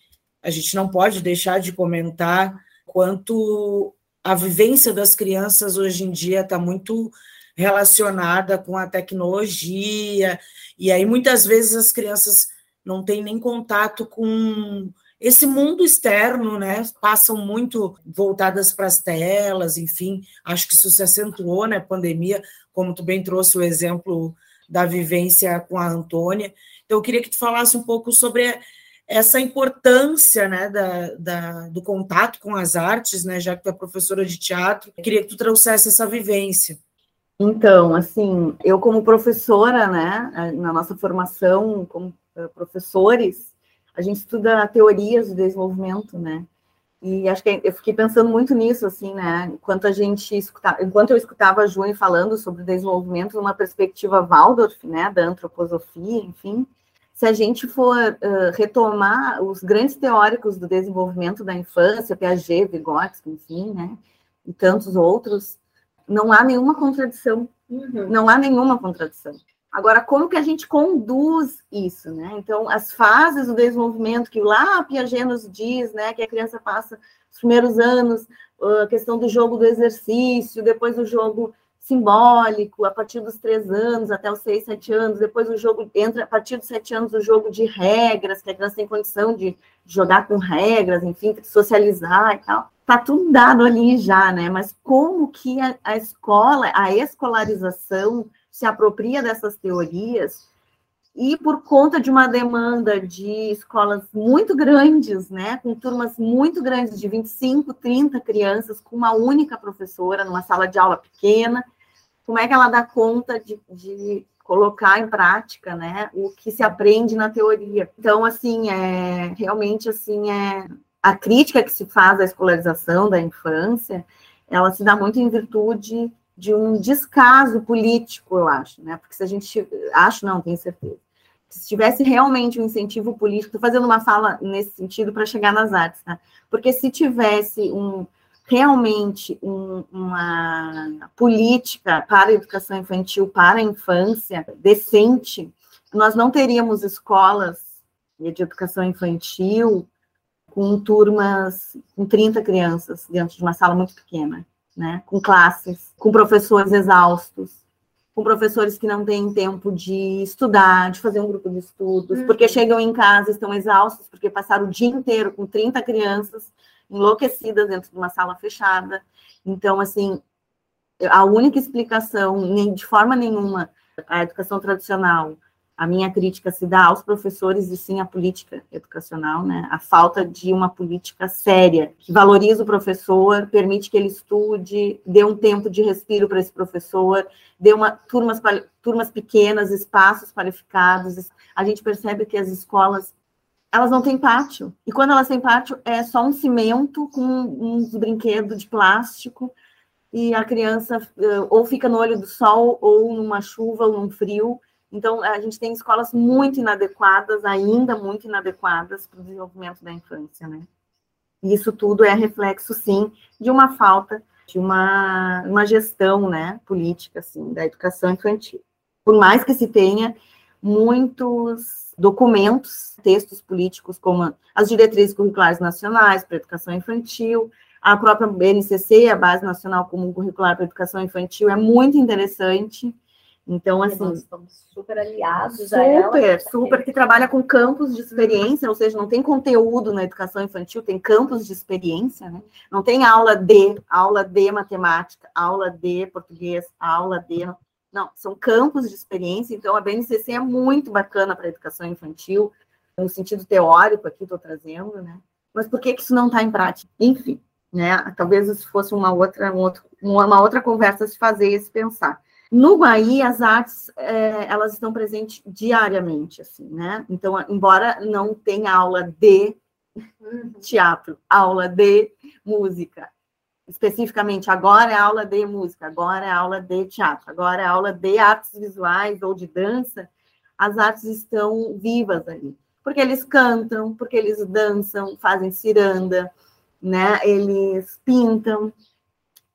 a gente não pode deixar de comentar quanto a vivência das crianças hoje em dia está muito relacionada com a tecnologia, e aí muitas vezes as crianças não têm nem contato com esse mundo externo, né? Passam muito voltadas para as telas, enfim, acho que isso se acentuou na né? pandemia, como tu bem trouxe o exemplo da vivência com a Antônia. Então, eu queria que tu falasse um pouco sobre essa importância né, da, da, do contato com as artes, né, já que tu é professora de teatro. Queria que tu trouxesse essa vivência. Então, assim, eu como professora, né, na nossa formação como eh, professores, a gente estuda teorias do desenvolvimento, né, e acho que eu fiquei pensando muito nisso, assim, né? Enquanto a gente escutava, enquanto eu escutava a Juni falando sobre desenvolvimento numa perspectiva Waldorf, né, da antroposofia, enfim, se a gente for uh, retomar os grandes teóricos do desenvolvimento da infância, Piaget, Vygotsky, enfim, né, e tantos outros, não há nenhuma contradição. Uhum. Não há nenhuma contradição. Agora, como que a gente conduz isso, né? Então, as fases do desenvolvimento que lá Piaget nos diz, né, que a criança passa os primeiros anos, a questão do jogo do exercício, depois o jogo simbólico, a partir dos três anos até os seis, sete anos, depois o jogo entra, a partir dos sete anos, o jogo de regras, que a criança tem condição de jogar com regras, enfim, socializar e tal. Tá tudo dado ali já, né? Mas como que a, a escola, a escolarização se apropria dessas teorias e por conta de uma demanda de escolas muito grandes, né, com turmas muito grandes de 25, 30 crianças, com uma única professora, numa sala de aula pequena, como é que ela dá conta de, de colocar em prática, né, o que se aprende na teoria? Então, assim, é realmente assim é a crítica que se faz à escolarização da infância, ela se dá muito em virtude de um descaso político, eu acho, né? Porque se a gente. Acho, não, tenho certeza. Se tivesse realmente um incentivo político, estou fazendo uma fala nesse sentido para chegar nas artes, tá? Porque se tivesse um realmente um, uma política para a educação infantil, para a infância decente, nós não teríamos escolas de educação infantil com turmas com 30 crianças dentro de uma sala muito pequena né? Com classes, com professores exaustos, com professores que não têm tempo de estudar, de fazer um grupo de estudos, uhum. porque chegam em casa estão exaustos, porque passaram o dia inteiro com 30 crianças enlouquecidas dentro de uma sala fechada. Então, assim, a única explicação, nem de forma nenhuma, a educação tradicional a minha crítica se dá aos professores e sim à política educacional, né? A falta de uma política séria que valoriza o professor, permite que ele estude, dê um tempo de respiro para esse professor, dê uma turmas turmas pequenas, espaços qualificados. A gente percebe que as escolas elas não têm pátio. E quando elas têm pátio, é só um cimento com uns brinquedos de plástico e a criança ou fica no olho do sol ou numa chuva ou num frio Então, a gente tem escolas muito inadequadas, ainda muito inadequadas para o desenvolvimento da infância, né? E isso tudo é reflexo, sim, de uma falta de uma, uma gestão, né, política, assim, da educação infantil. Por mais que se tenha muitos documentos, textos políticos, como as diretrizes curriculares nacionais para a educação infantil, a própria BNCC, a Base Nacional Comum Curricular para a Educação Infantil, é muito interessante, então, assim. Nós estamos super aliados super, a ela. Super, super, que trabalha com campos de experiência, ou seja, não tem conteúdo na educação infantil, tem campos de experiência, né? Não tem aula de, aula de matemática, aula de português, aula de. Não, são campos de experiência, então a BNCC é muito bacana para a educação infantil, no sentido teórico aqui estou trazendo, né? Mas por que, que isso não está em prática? Enfim, né? Talvez isso fosse uma outra, um outro, uma outra conversa se fazer e se pensar. No Guaí, as artes, é, elas estão presentes diariamente, assim, né? Então, embora não tenha aula de teatro, aula de música, especificamente, agora é aula de música, agora é aula de teatro, agora é aula de artes visuais ou de dança, as artes estão vivas ali. Porque eles cantam, porque eles dançam, fazem ciranda, né? Eles pintam,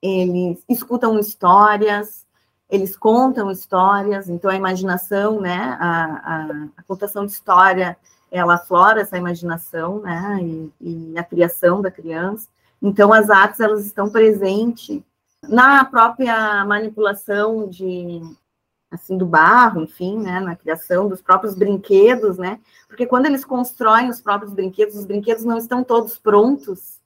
eles escutam histórias, eles contam histórias, então a imaginação, né, a, a, a contação de história, ela aflora essa imaginação, né, e, e, a criação da criança. Então as artes, elas estão presentes na própria manipulação de, assim, do barro, enfim, né, na criação dos próprios brinquedos, né, porque quando eles constroem os próprios brinquedos, os brinquedos não estão todos prontos,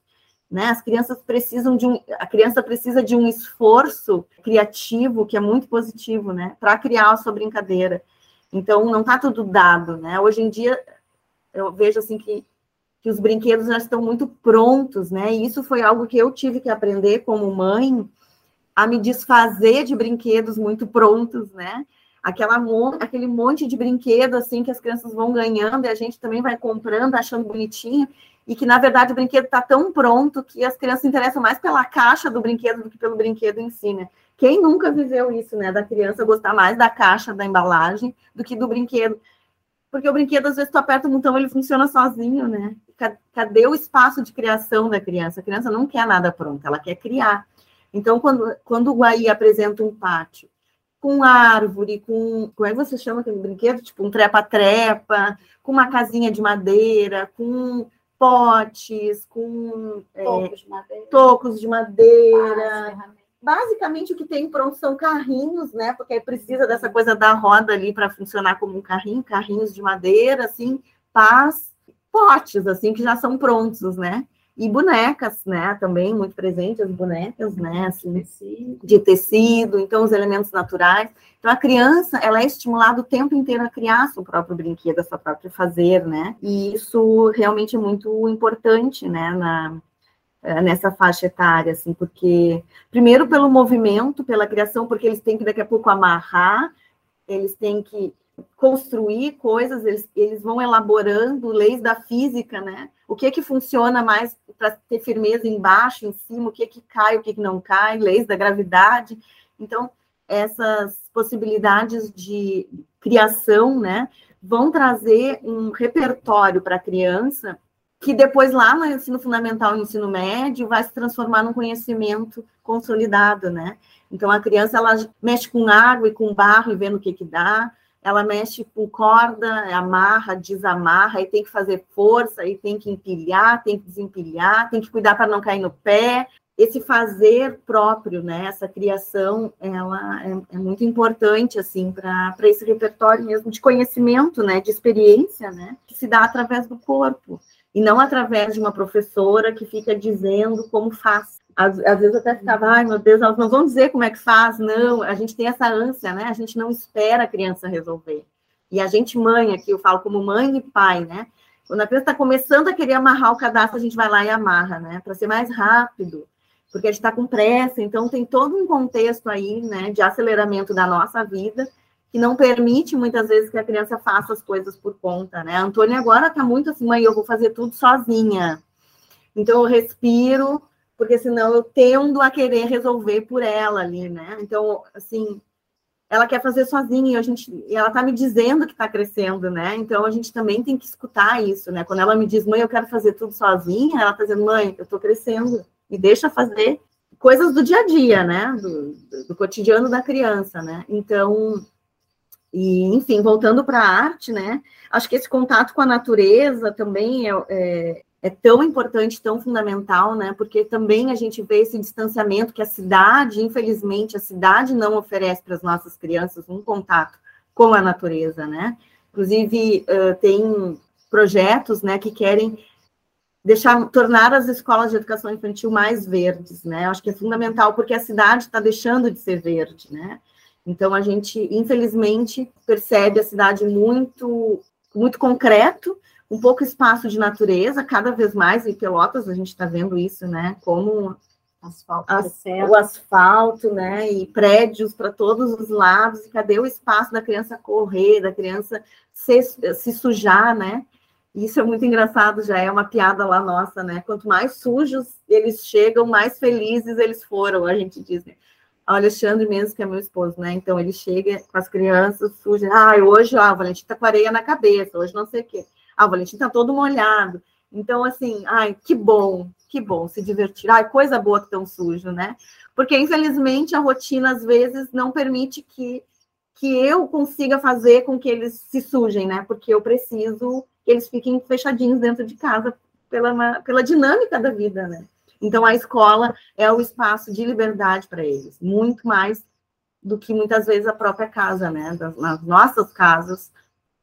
né? As crianças precisam de um, a criança precisa de um esforço criativo que é muito positivo, né? Para criar a sua brincadeira. Então não está tudo dado, né? Hoje em dia eu vejo assim que que os brinquedos já estão muito prontos, né? E isso foi algo que eu tive que aprender como mãe a me desfazer de brinquedos muito prontos, né? Aquela, aquele monte de brinquedo assim que as crianças vão ganhando e a gente também vai comprando, achando bonitinho e que, na verdade, o brinquedo está tão pronto que as crianças se interessam mais pela caixa do brinquedo do que pelo brinquedo em si, né? Quem nunca viveu isso, né? Da criança gostar mais da caixa, da embalagem, do que do brinquedo. Porque o brinquedo, às vezes, tu aperta um botão, ele funciona sozinho, né? Cadê o espaço de criação da criança? A criança não quer nada pronto, ela quer criar. Então, quando, quando o Guaí apresenta um pátio com árvore, com. Como é que você chama aquele brinquedo? Tipo um trepa-trepa, com uma casinha de madeira, com potes, com é, tocos, é, de madeira. tocos de madeira. Basicamente, o que tem pronto são carrinhos, né? Porque precisa dessa coisa da roda ali para funcionar como um carrinho, carrinhos de madeira, assim, pás, potes, assim, que já são prontos, né? E bonecas, né? Também muito presentes as bonecas, né? Assim, de tecido. de tecido, então os elementos naturais. Então a criança, ela é estimulada o tempo inteiro a criar seu próprio brinquedo, a sua própria fazer, né? E isso realmente é muito importante, né? Na, nessa faixa etária, assim, porque primeiro pelo movimento, pela criação, porque eles têm que daqui a pouco amarrar, eles têm que construir coisas, eles, eles vão elaborando leis da física, né? O que é que funciona mais para ter firmeza embaixo, em cima, o que é que cai, o que, é que não cai, leis da gravidade. Então, essas possibilidades de criação, né, vão trazer um repertório para a criança que depois lá no ensino fundamental e ensino médio vai se transformar num conhecimento consolidado, né? Então a criança ela mexe com água e com barro e vendo o que que dá, ela mexe com corda, amarra, desamarra, aí tem que fazer força, aí tem que empilhar, tem que desempilhar, tem que cuidar para não cair no pé. Esse fazer próprio, né, essa criação, ela é, é muito importante, assim, para esse repertório mesmo de conhecimento, né, de experiência, né, que se dá através do corpo, e não através de uma professora que fica dizendo como faz. Às, às, vezes até ficava, ai meu Deus, nós não vamos dizer como é que faz, não, a gente tem essa ânsia, né? A gente não espera a criança resolver. E a gente, mãe, aqui eu falo como mãe e pai, né? Quando a criança está começando a querer amarrar o cadastro, a gente vai lá e amarra, né? Para ser mais rápido, porque a gente está com pressa, então tem todo um contexto aí, né, de aceleramento da nossa vida, que não permite muitas vezes que a criança faça as coisas por conta, né? A Antônia agora está muito assim, mãe, eu vou fazer tudo sozinha. Então eu respiro, porque senão eu tendo a querer resolver por ela ali, né? Então, assim, ela quer fazer sozinha e a gente, e ela está me dizendo que está crescendo, né? Então a gente também tem que escutar isso, né? Quando ela me diz, mãe, eu quero fazer tudo sozinha, ela está dizendo, mãe, eu estou crescendo, me deixa fazer coisas do dia a dia, né? Do, do cotidiano da criança, né? Então, e enfim, voltando para a arte, né? Acho que esse contato com a natureza também é, é é tão importante, tão fundamental, né? Porque também a gente vê esse distanciamento que a cidade, infelizmente, a cidade não oferece para as nossas crianças um contato com a natureza, né? Inclusive, uh, tem projetos, né, que querem deixar, tornar as escolas de educação infantil mais verdes, né? Acho que é fundamental, porque a cidade está deixando de ser verde, né? Então, a gente, infelizmente, percebe a cidade muito, muito concreto, um pouco espaço de natureza, cada vez mais em Pelotas a gente está vendo isso, né? Como asfalto as, o asfalto, né? E prédios para todos os lados, e cadê o espaço da criança correr, da criança se, se sujar, né? Isso é muito engraçado, já é uma piada lá nossa, né? Quanto mais sujos eles chegam, mais felizes eles foram, a gente diz, né? O Alexandre mesmo, que é meu esposo, né? Então ele chega com as crianças sujas, ah, hoje, ó, a Valentina tá com areia na cabeça, hoje não sei o quê. Ah, o Valentim está todo molhado. Então, assim, ai, que bom, que bom se divertir. Ai, coisa boa que tão sujo, né? Porque, infelizmente, a rotina, às vezes, não permite que, que eu consiga fazer com que eles se sujem, né? Porque eu preciso que eles fiquem fechadinhos dentro de casa pela, pela dinâmica da vida, né? Então, a escola é o espaço de liberdade para eles, muito mais do que muitas vezes a própria casa, né? Nas nossas casas,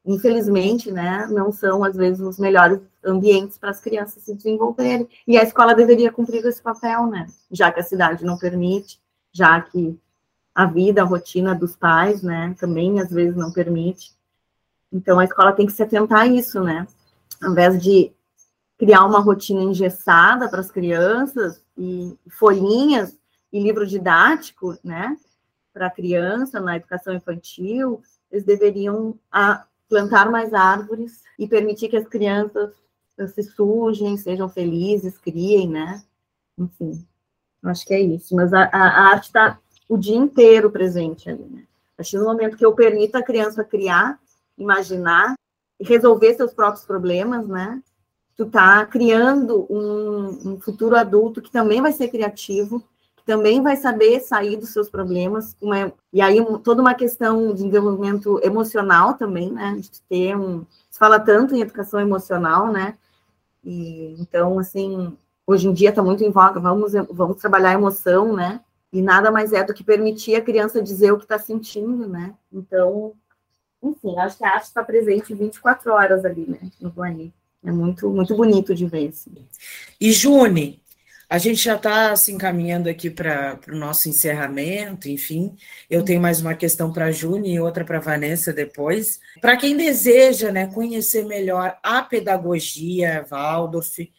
infelizmente, né, não são, às vezes, os melhores ambientes para as crianças se desenvolverem. E a escola deveria cumprir esse papel, né, já que a cidade não permite, já que a vida, a rotina dos pais, né, também, às vezes, não permite. Então, a escola tem que se atentar a isso, né, ao invés de criar uma rotina engessada para as crianças, e folhinhas, e livro didático, né, para a criança na educação infantil, eles deveriam a, plantar mais árvores e permitir que as crianças se sujem, sejam felizes, criem, né? Enfim, acho que é isso. Mas a, a arte está o dia inteiro presente ali, né? Acho que no momento que eu permito a criança criar, imaginar resolver seus próprios problemas, né? Tu tá criando um, um futuro adulto que também vai ser criativo, também vai saber sair dos seus problemas, uma, e aí um, toda uma questão de desenvolvimento emocional também, né, de ter um, se fala tanto em educação emocional, né, e então, assim, hoje em dia está muito em voga, vamos, vamos trabalhar a emoção, né, e nada mais é do que permitir a criança dizer o que está sentindo, né, então, enfim, acho que a arte está presente 24 horas ali, né, no Guarani. É muito, muito bonito de ver. Assim. E June, a gente já está se encaminhando aqui para o nosso encerramento, enfim. Eu tenho mais uma questão para a Juni e outra para a Vanessa depois. Para quem deseja né, conhecer melhor a pedagogia, Waldorf,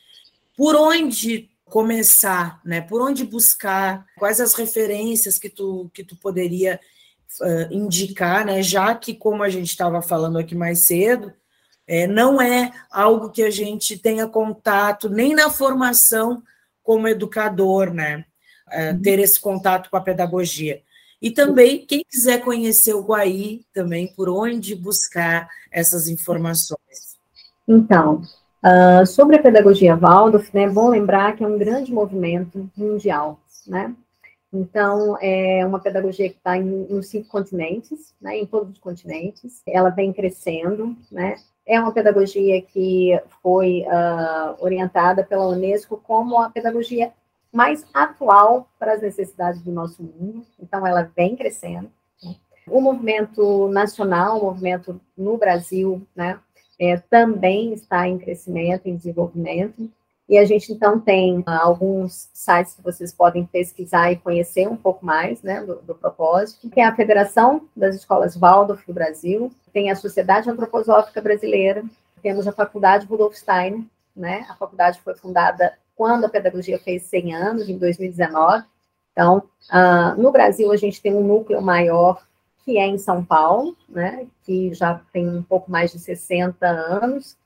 por onde começar, né? Por onde buscar? Quais as referências que tu, que tu poderia uh, indicar, né? Já que, como a gente estava falando aqui mais cedo, é, não é algo que a gente tenha contato nem na formação como educador, né? É, uhum. ter esse contato com a pedagogia. E também, quem quiser conhecer o Guaí, também por onde buscar essas informações. Então, uh, sobre a pedagogia Waldorf, né, é bom lembrar que é um grande movimento mundial, né? Então, é uma pedagogia que está em, nos cinco continentes, né, em todos os continentes. Ela vem crescendo, né? É uma pedagogia que foi uh, orientada pela Unesco como a pedagogia mais atual para as necessidades do nosso mundo. Então, ela vem crescendo. O movimento nacional, o movimento no Brasil, né, é, também está em crescimento, em desenvolvimento. E a gente, então, tem uh, alguns sites que vocês podem pesquisar e conhecer um pouco mais né, do, do propósito. Tem a Federação das Escolas Waldorf do Brasil, tem a Sociedade Antroposófica Brasileira, temos a Faculdade Rudolf Steiner, né? A faculdade foi fundada quando a pedagogia fez 100 anos, em 2019. Então, uh, no Brasil, a gente tem um núcleo maior, que é em São Paulo, né? Que já tem um pouco mais de 60 anos.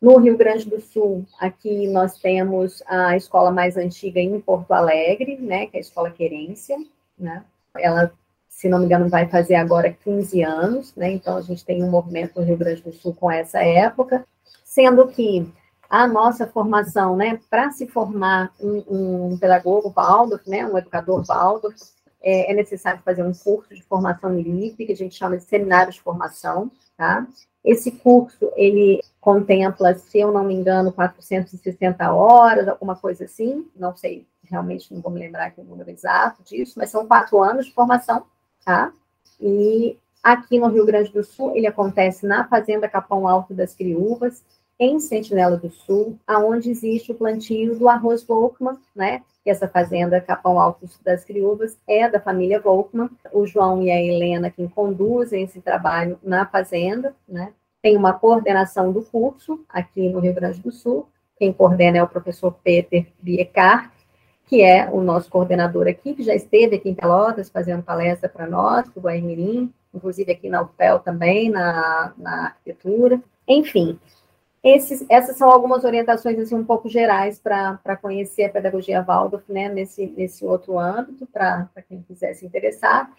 No Rio Grande do Sul, aqui nós temos a escola mais antiga em Porto Alegre, né? Que é a Escola Querência, né? Ela se não me engano, vai fazer agora 15 anos, né? Então a gente tem um movimento no Rio Grande do Sul com essa época, sendo que a nossa formação, né, para se formar um, um, pedagogo Waldorf, né, um educador Waldorf, é, é, necessário fazer um curso de formação livre, que a gente chama de seminário de formação, tá? Esse curso, ele contempla, se eu não me engano, 460 horas, alguma coisa assim, não sei, realmente não vou me lembrar aqui o número exato disso, mas são quatro anos de formação, tá? E aqui no Rio Grande do Sul, ele acontece na Fazenda Capão Alto das Criúvas, em Sentinela do Sul, aonde existe o plantio do arroz Volkmann, né? Essa fazenda Capão Alto das Criúvas é da família Volkmann. O João e a Helena quem conduzem esse trabalho na fazenda, né? Tem uma coordenação do curso aqui no Rio Grande do Sul. Quem coordena é o professor Peter Biecar, que é o nosso coordenador aqui, que já esteve aqui em Pelotas fazendo palestra para nós, do Guaimirim, inclusive aqui na UFPEL também, na, na arquitetura. Enfim, esses, essas são algumas orientações assim, um pouco gerais para conhecer a pedagogia Waldorf né, nesse, nesse outro âmbito, para quem quiser se interessar.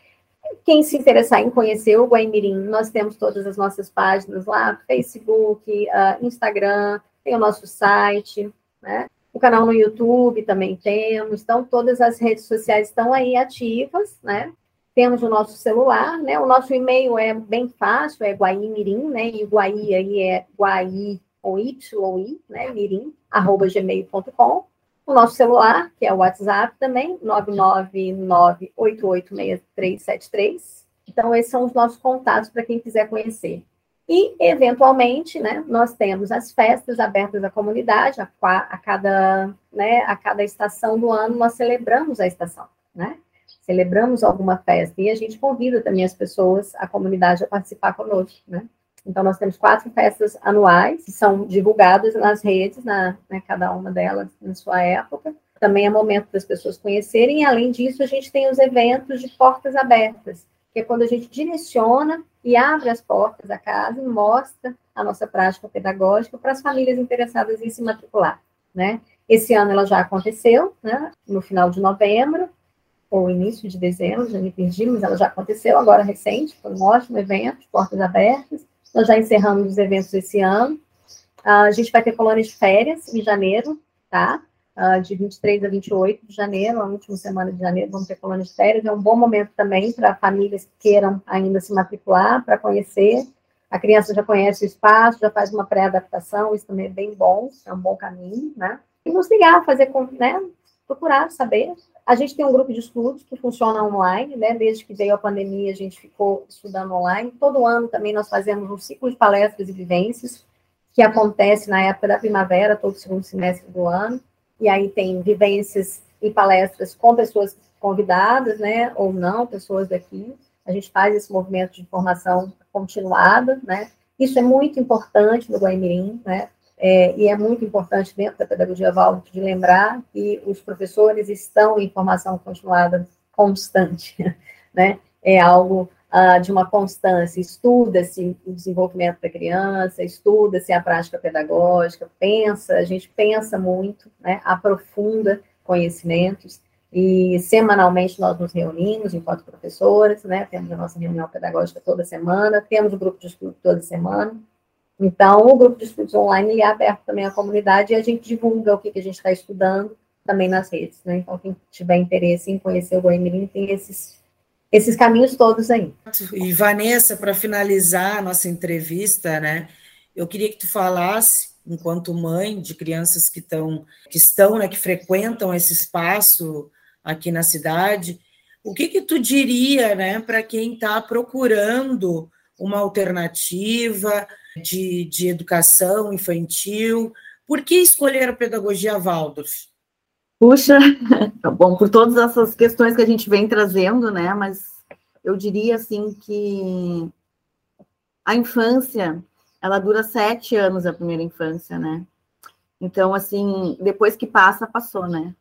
Quem se interessar em conhecer o Guaimirim, nós temos todas as nossas páginas lá, Facebook, uh, Instagram, tem o nosso site, né? O canal no YouTube também temos, então todas as redes sociais estão aí ativas, né? Temos o nosso celular, né? O nosso e-mail é bem fácil, é Guaimirim, né? E Guaí aí é Guaí com Y, né, mirim, arroba gmail.com. O nosso celular, que é o WhatsApp também, 999886373. Então, esses são os nossos contatos para quem quiser conhecer. E, eventualmente, né, nós temos as festas abertas à comunidade, a, a, cada, né, a cada estação do ano nós celebramos a estação, né? Celebramos alguma festa e a gente convida também as pessoas, a comunidade, a participar conosco, né? Então, nós temos quatro festas anuais, que são divulgadas nas redes, na, né, cada uma delas na sua época. Também é momento das pessoas conhecerem, e além disso, a gente tem os eventos de portas abertas, que é quando a gente direciona e abre as portas da casa e mostra a nossa prática pedagógica para as famílias interessadas em se matricular, né? Esse ano ela já aconteceu, né, no final de novembro, ou início de dezembro, já me perdi, mas ela já aconteceu agora recente, foi um ótimo evento, portas abertas. Nós já encerramos os eventos esse ano. Uh, a gente vai ter colônias de férias em janeiro, tá? Uh, de 23 a 28 de janeiro, a última semana de janeiro, vamos ter colônias de férias. É um bom momento também para famílias que queiram ainda se matricular, para conhecer. A criança já conhece o espaço, já faz uma pré-adaptação, isso também é bem bom, é um bom caminho, né? E nos ligar, fazer, né? Procurar saber a gente tem um grupo de estudos que funciona online, né? Desde que veio a pandemia, a gente ficou estudando online. Todo ano também nós fazemos um ciclo de palestras e vivências, que acontece na época da primavera, todo segundo semestre do ano. E aí tem vivências e palestras com pessoas convidadas, né? Ou não, pessoas daqui. A gente faz esse movimento de formação continuada, né? Isso é muito importante no Guaimirim, né? É, e é muito importante dentro da pedagogia Waldorf de lembrar que os professores estão em formação continuada constante, né? É algo uh, de uma constância. Estuda-se o desenvolvimento da criança, estuda-se a prática pedagógica, pensa, a gente pensa muito, né? Aprofunda conhecimentos e semanalmente nós nos reunimos enquanto professores, né? Temos a nossa reunião pedagógica toda semana, temos o grupo de estudo toda semana. Então, o grupo de estudos online é aberto também à comunidade e a gente divulga o que, que a gente está estudando também nas redes, né? Então, quem tiver interesse em conhecer o Goemirim tem esses, esses caminhos todos aí. E, Vanessa, para finalizar a nossa entrevista, né? Eu queria que tu falasse, enquanto mãe de crianças que, tão, que estão, né, que frequentam esse espaço aqui na cidade, o que que tu diria, né, para quem está procurando uma alternativa, de, de educação infantil. Por que escolher a pedagogia Waldorf? Puxa, bom, por todas essas questões que a gente vem trazendo, né? Mas eu diria assim que a infância, ela dura sete anos a primeira infância, né? Então, assim, depois que passa, passou, né?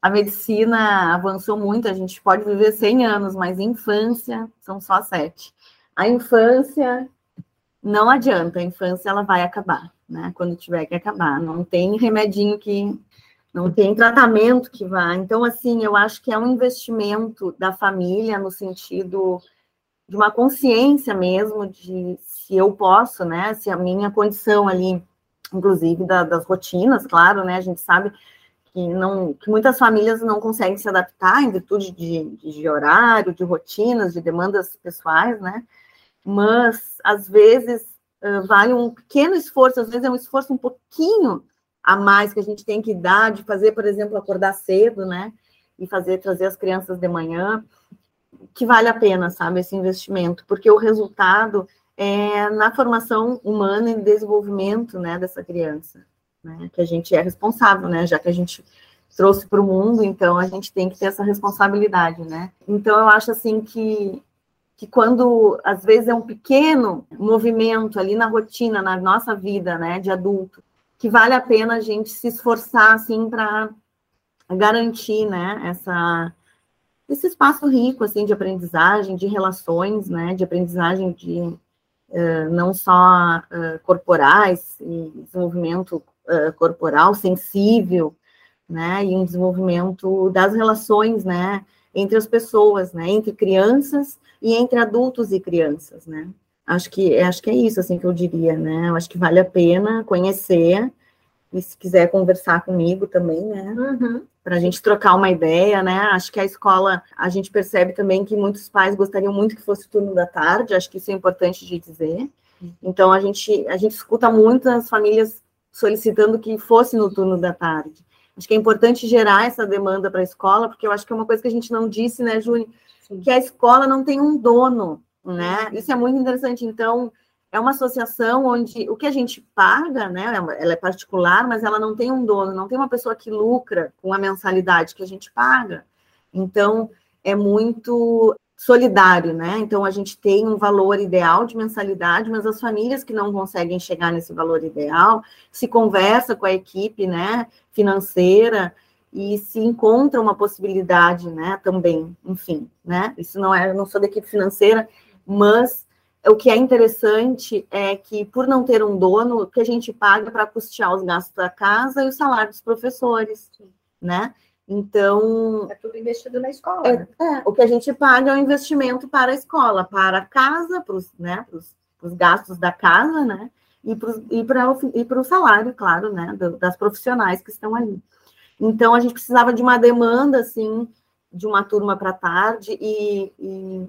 A medicina avançou muito, a gente pode viver 100 anos, mas infância são só sete. A infância não adianta, a infância ela vai acabar, né? Quando tiver que acabar, não tem remedinho que não tem tratamento que vá. Então, assim, eu acho que é um investimento da família no sentido de uma consciência mesmo de se eu posso, né, se a minha condição ali, inclusive da, das rotinas, claro, né, a gente sabe que não que muitas famílias não conseguem se adaptar em virtude de, de horário, de rotinas, de demandas pessoais, né, mas às vezes uh, vale um pequeno esforço, às vezes é um esforço um pouquinho a mais que a gente tem que dar, de fazer, por exemplo, acordar cedo, né? E fazer, trazer as crianças de manhã, que vale a pena, sabe, esse investimento, porque o resultado é na formação humana e desenvolvimento, né, dessa criança, né? Que a gente é responsável, né? Já que a gente trouxe para o mundo, então a gente tem que ter essa responsabilidade, né? Então eu acho assim que que quando às vezes é um pequeno movimento ali na rotina, na nossa vida, né, de adulto, que vale a pena a gente se esforçar assim para garantir, né, essa esse espaço rico assim de aprendizagem, de relações, né, de aprendizagem de uh, não só uh, corporais e desenvolvimento uh, corporal sensível, né, e um desenvolvimento das relações, né, entre as pessoas, né, entre crianças e entre adultos e crianças, né. Acho que, acho que é isso, assim, que eu diria, né? Eu acho que vale a pena conhecer, e se quiser conversar comigo também, né? Uhum. Para a gente trocar uma ideia, né? Acho que a escola, a gente percebe também que muitos pais gostariam muito que fosse turno da tarde, acho que isso é importante de dizer. Então, a gente, a gente escuta muitas famílias solicitando que fosse no turno da tarde. Acho que é importante gerar essa demanda para a escola, porque eu acho que é uma coisa que a gente não disse, né, Júlia? Que a escola não tem um dono né? Isso é muito interessante. Então, é uma associação onde o que a gente paga, né? Ela é particular, mas ela não tem um dono, não tem uma pessoa que lucra com a mensalidade que a gente paga. Então, é muito solidário, né? Então, a gente tem um valor ideal de mensalidade, mas as famílias que não conseguem chegar nesse valor ideal, se conversa com a equipe, né, financeira, e se encontra uma possibilidade, né, também, enfim, né? Isso não é, eu não sou da equipe financeira, mas o que é interessante é que, por não ter um dono, o que a gente paga para custear os gastos da casa e o salário dos professores, né? Então. É tudo investido na escola. É, né? é, o que a gente paga é um investimento para a escola, para a casa, para os né, gastos da casa, né? E para o salário, claro, né? Do, das profissionais que estão ali. Então, a gente precisava de uma demanda, assim, de uma turma para tarde, e, e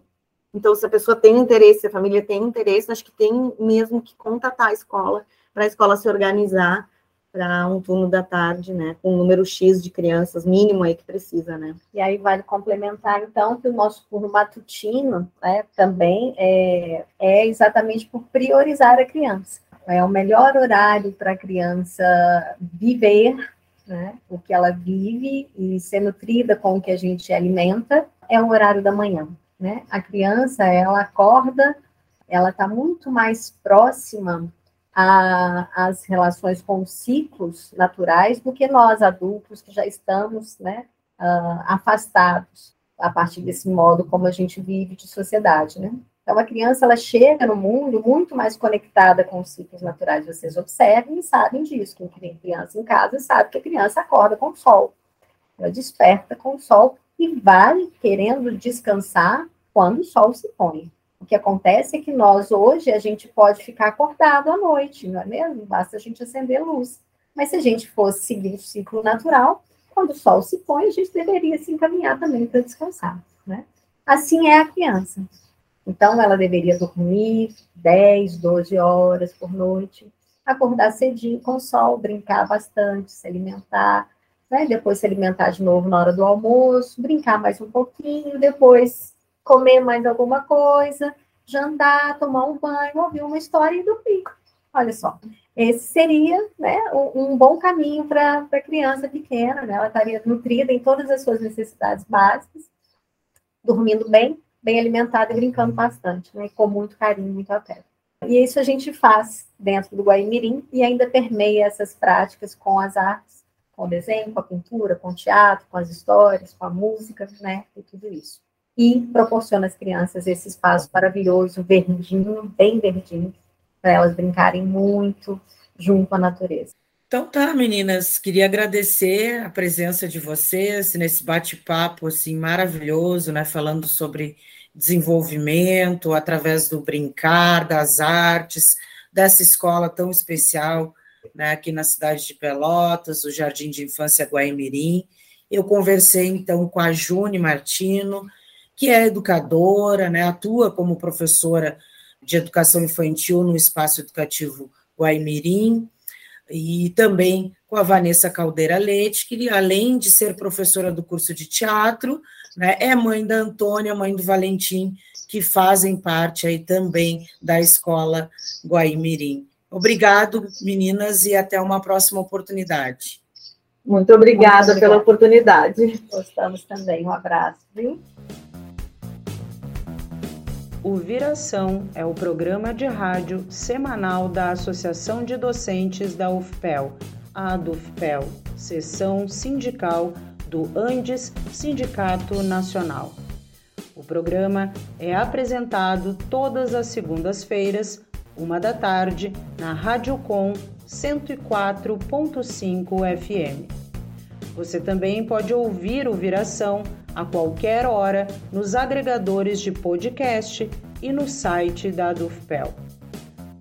então, se a pessoa tem interesse, se a família tem interesse, acho que tem mesmo que contatar a escola, para a escola se organizar para um turno da tarde, né, com um número X de crianças, mínimo aí que precisa, né. E aí vale complementar, então, que o nosso turno matutino, né, também é, é exatamente por priorizar a criança. É o melhor horário para a criança viver, né, o que ela vive e ser nutrida com o que a gente alimenta, é o horário da manhã né? A criança, ela acorda, ela está muito mais próxima às relações com os ciclos naturais do que nós adultos que já estamos, né, uh, afastados a partir desse modo como a gente vive de sociedade, né? Então, a criança, ela chega no mundo muito mais conectada com os ciclos naturais. Vocês observem e sabem disso. Quem tem criança em casa sabe que a criança acorda com o sol. Ela desperta com o sol e vai querendo descansar quando o sol se põe. O que acontece é que nós hoje a gente pode ficar acordado à noite, não é mesmo? Basta a gente acender a luz. Mas se a gente fosse seguir o ciclo natural, quando o sol se põe, a gente deveria se encaminhar também para descansar, né? Assim é a criança. Então, ela deveria dormir 10, 12 horas por noite, acordar cedinho com o sol, brincar bastante, se alimentar, né? depois se alimentar de novo na hora do almoço, brincar mais um pouquinho, depois comer mais alguma coisa, jantar, tomar um banho, ouvir uma história e dormir. Olha só, esse seria né, um, bom caminho para a criança pequena, né? Ela estaria nutrida em todas as suas necessidades básicas, dormindo bem, bem alimentada e brincando bastante, né? Com muito carinho, muito afeto. E isso a gente faz dentro do Guaimirim e ainda permeia essas práticas com as artes, com o desenho, com a pintura, com o teatro, com as histórias, com a música, né? E tudo isso e proporciona às crianças esse espaço maravilhoso, verdinho, bem verdinho, para elas brincarem muito junto à natureza. Então tá, meninas, queria agradecer a presença de vocês nesse bate-papo assim maravilhoso, né, falando sobre desenvolvimento através do brincar, das artes, dessa escola tão especial, né, aqui na cidade de Pelotas, o Jardim de Infância Guaimirim. Eu conversei então com a June Martino, que é educadora, né, atua como professora de educação infantil no espaço educativo Guaimirim, e também com a Vanessa Caldeira Leite, que além de ser professora do curso de teatro, né, é mãe da Antônia, mãe do Valentim, que fazem parte aí também da escola Guaimirim. Obrigado, meninas, e até uma próxima oportunidade. Muito obrigada Muito pela oportunidade. Gostamos também. Um abraço. Viu? O Viração é o programa de rádio semanal da Associação de Docentes da UFPEL, a DUFPEL, seção sindical do Andes Sindicato Nacional. O programa é apresentado todas as segundas-feiras, uma da tarde, na Rádio Com 104.5 FM. Você também pode ouvir o Viração a qualquer hora nos agregadores de podcast e no site da Dufpel.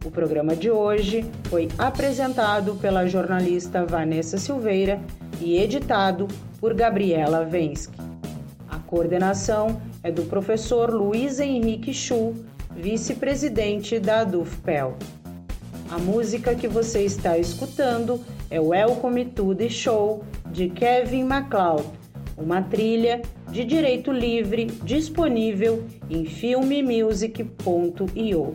O programa de hoje foi apresentado pela jornalista Vanessa Silveira e editado por Gabriela Vensky. A coordenação é do professor Luiz Henrique Chu, vice-presidente da Dufpel. A música que você está escutando é Welcome to the Show de Kevin MacLeod uma trilha de direito livre disponível em filmemusic.io.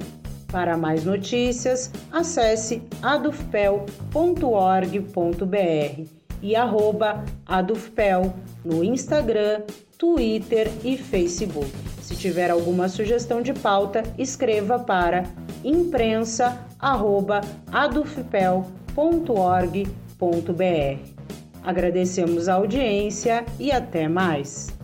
Para mais notícias, acesse adufpel.org.br e arroba adufpel no Instagram, Twitter e Facebook. Se tiver alguma sugestão de pauta, escreva para imprensa@adufpel.org.br. Agradecemos a audiência e até mais.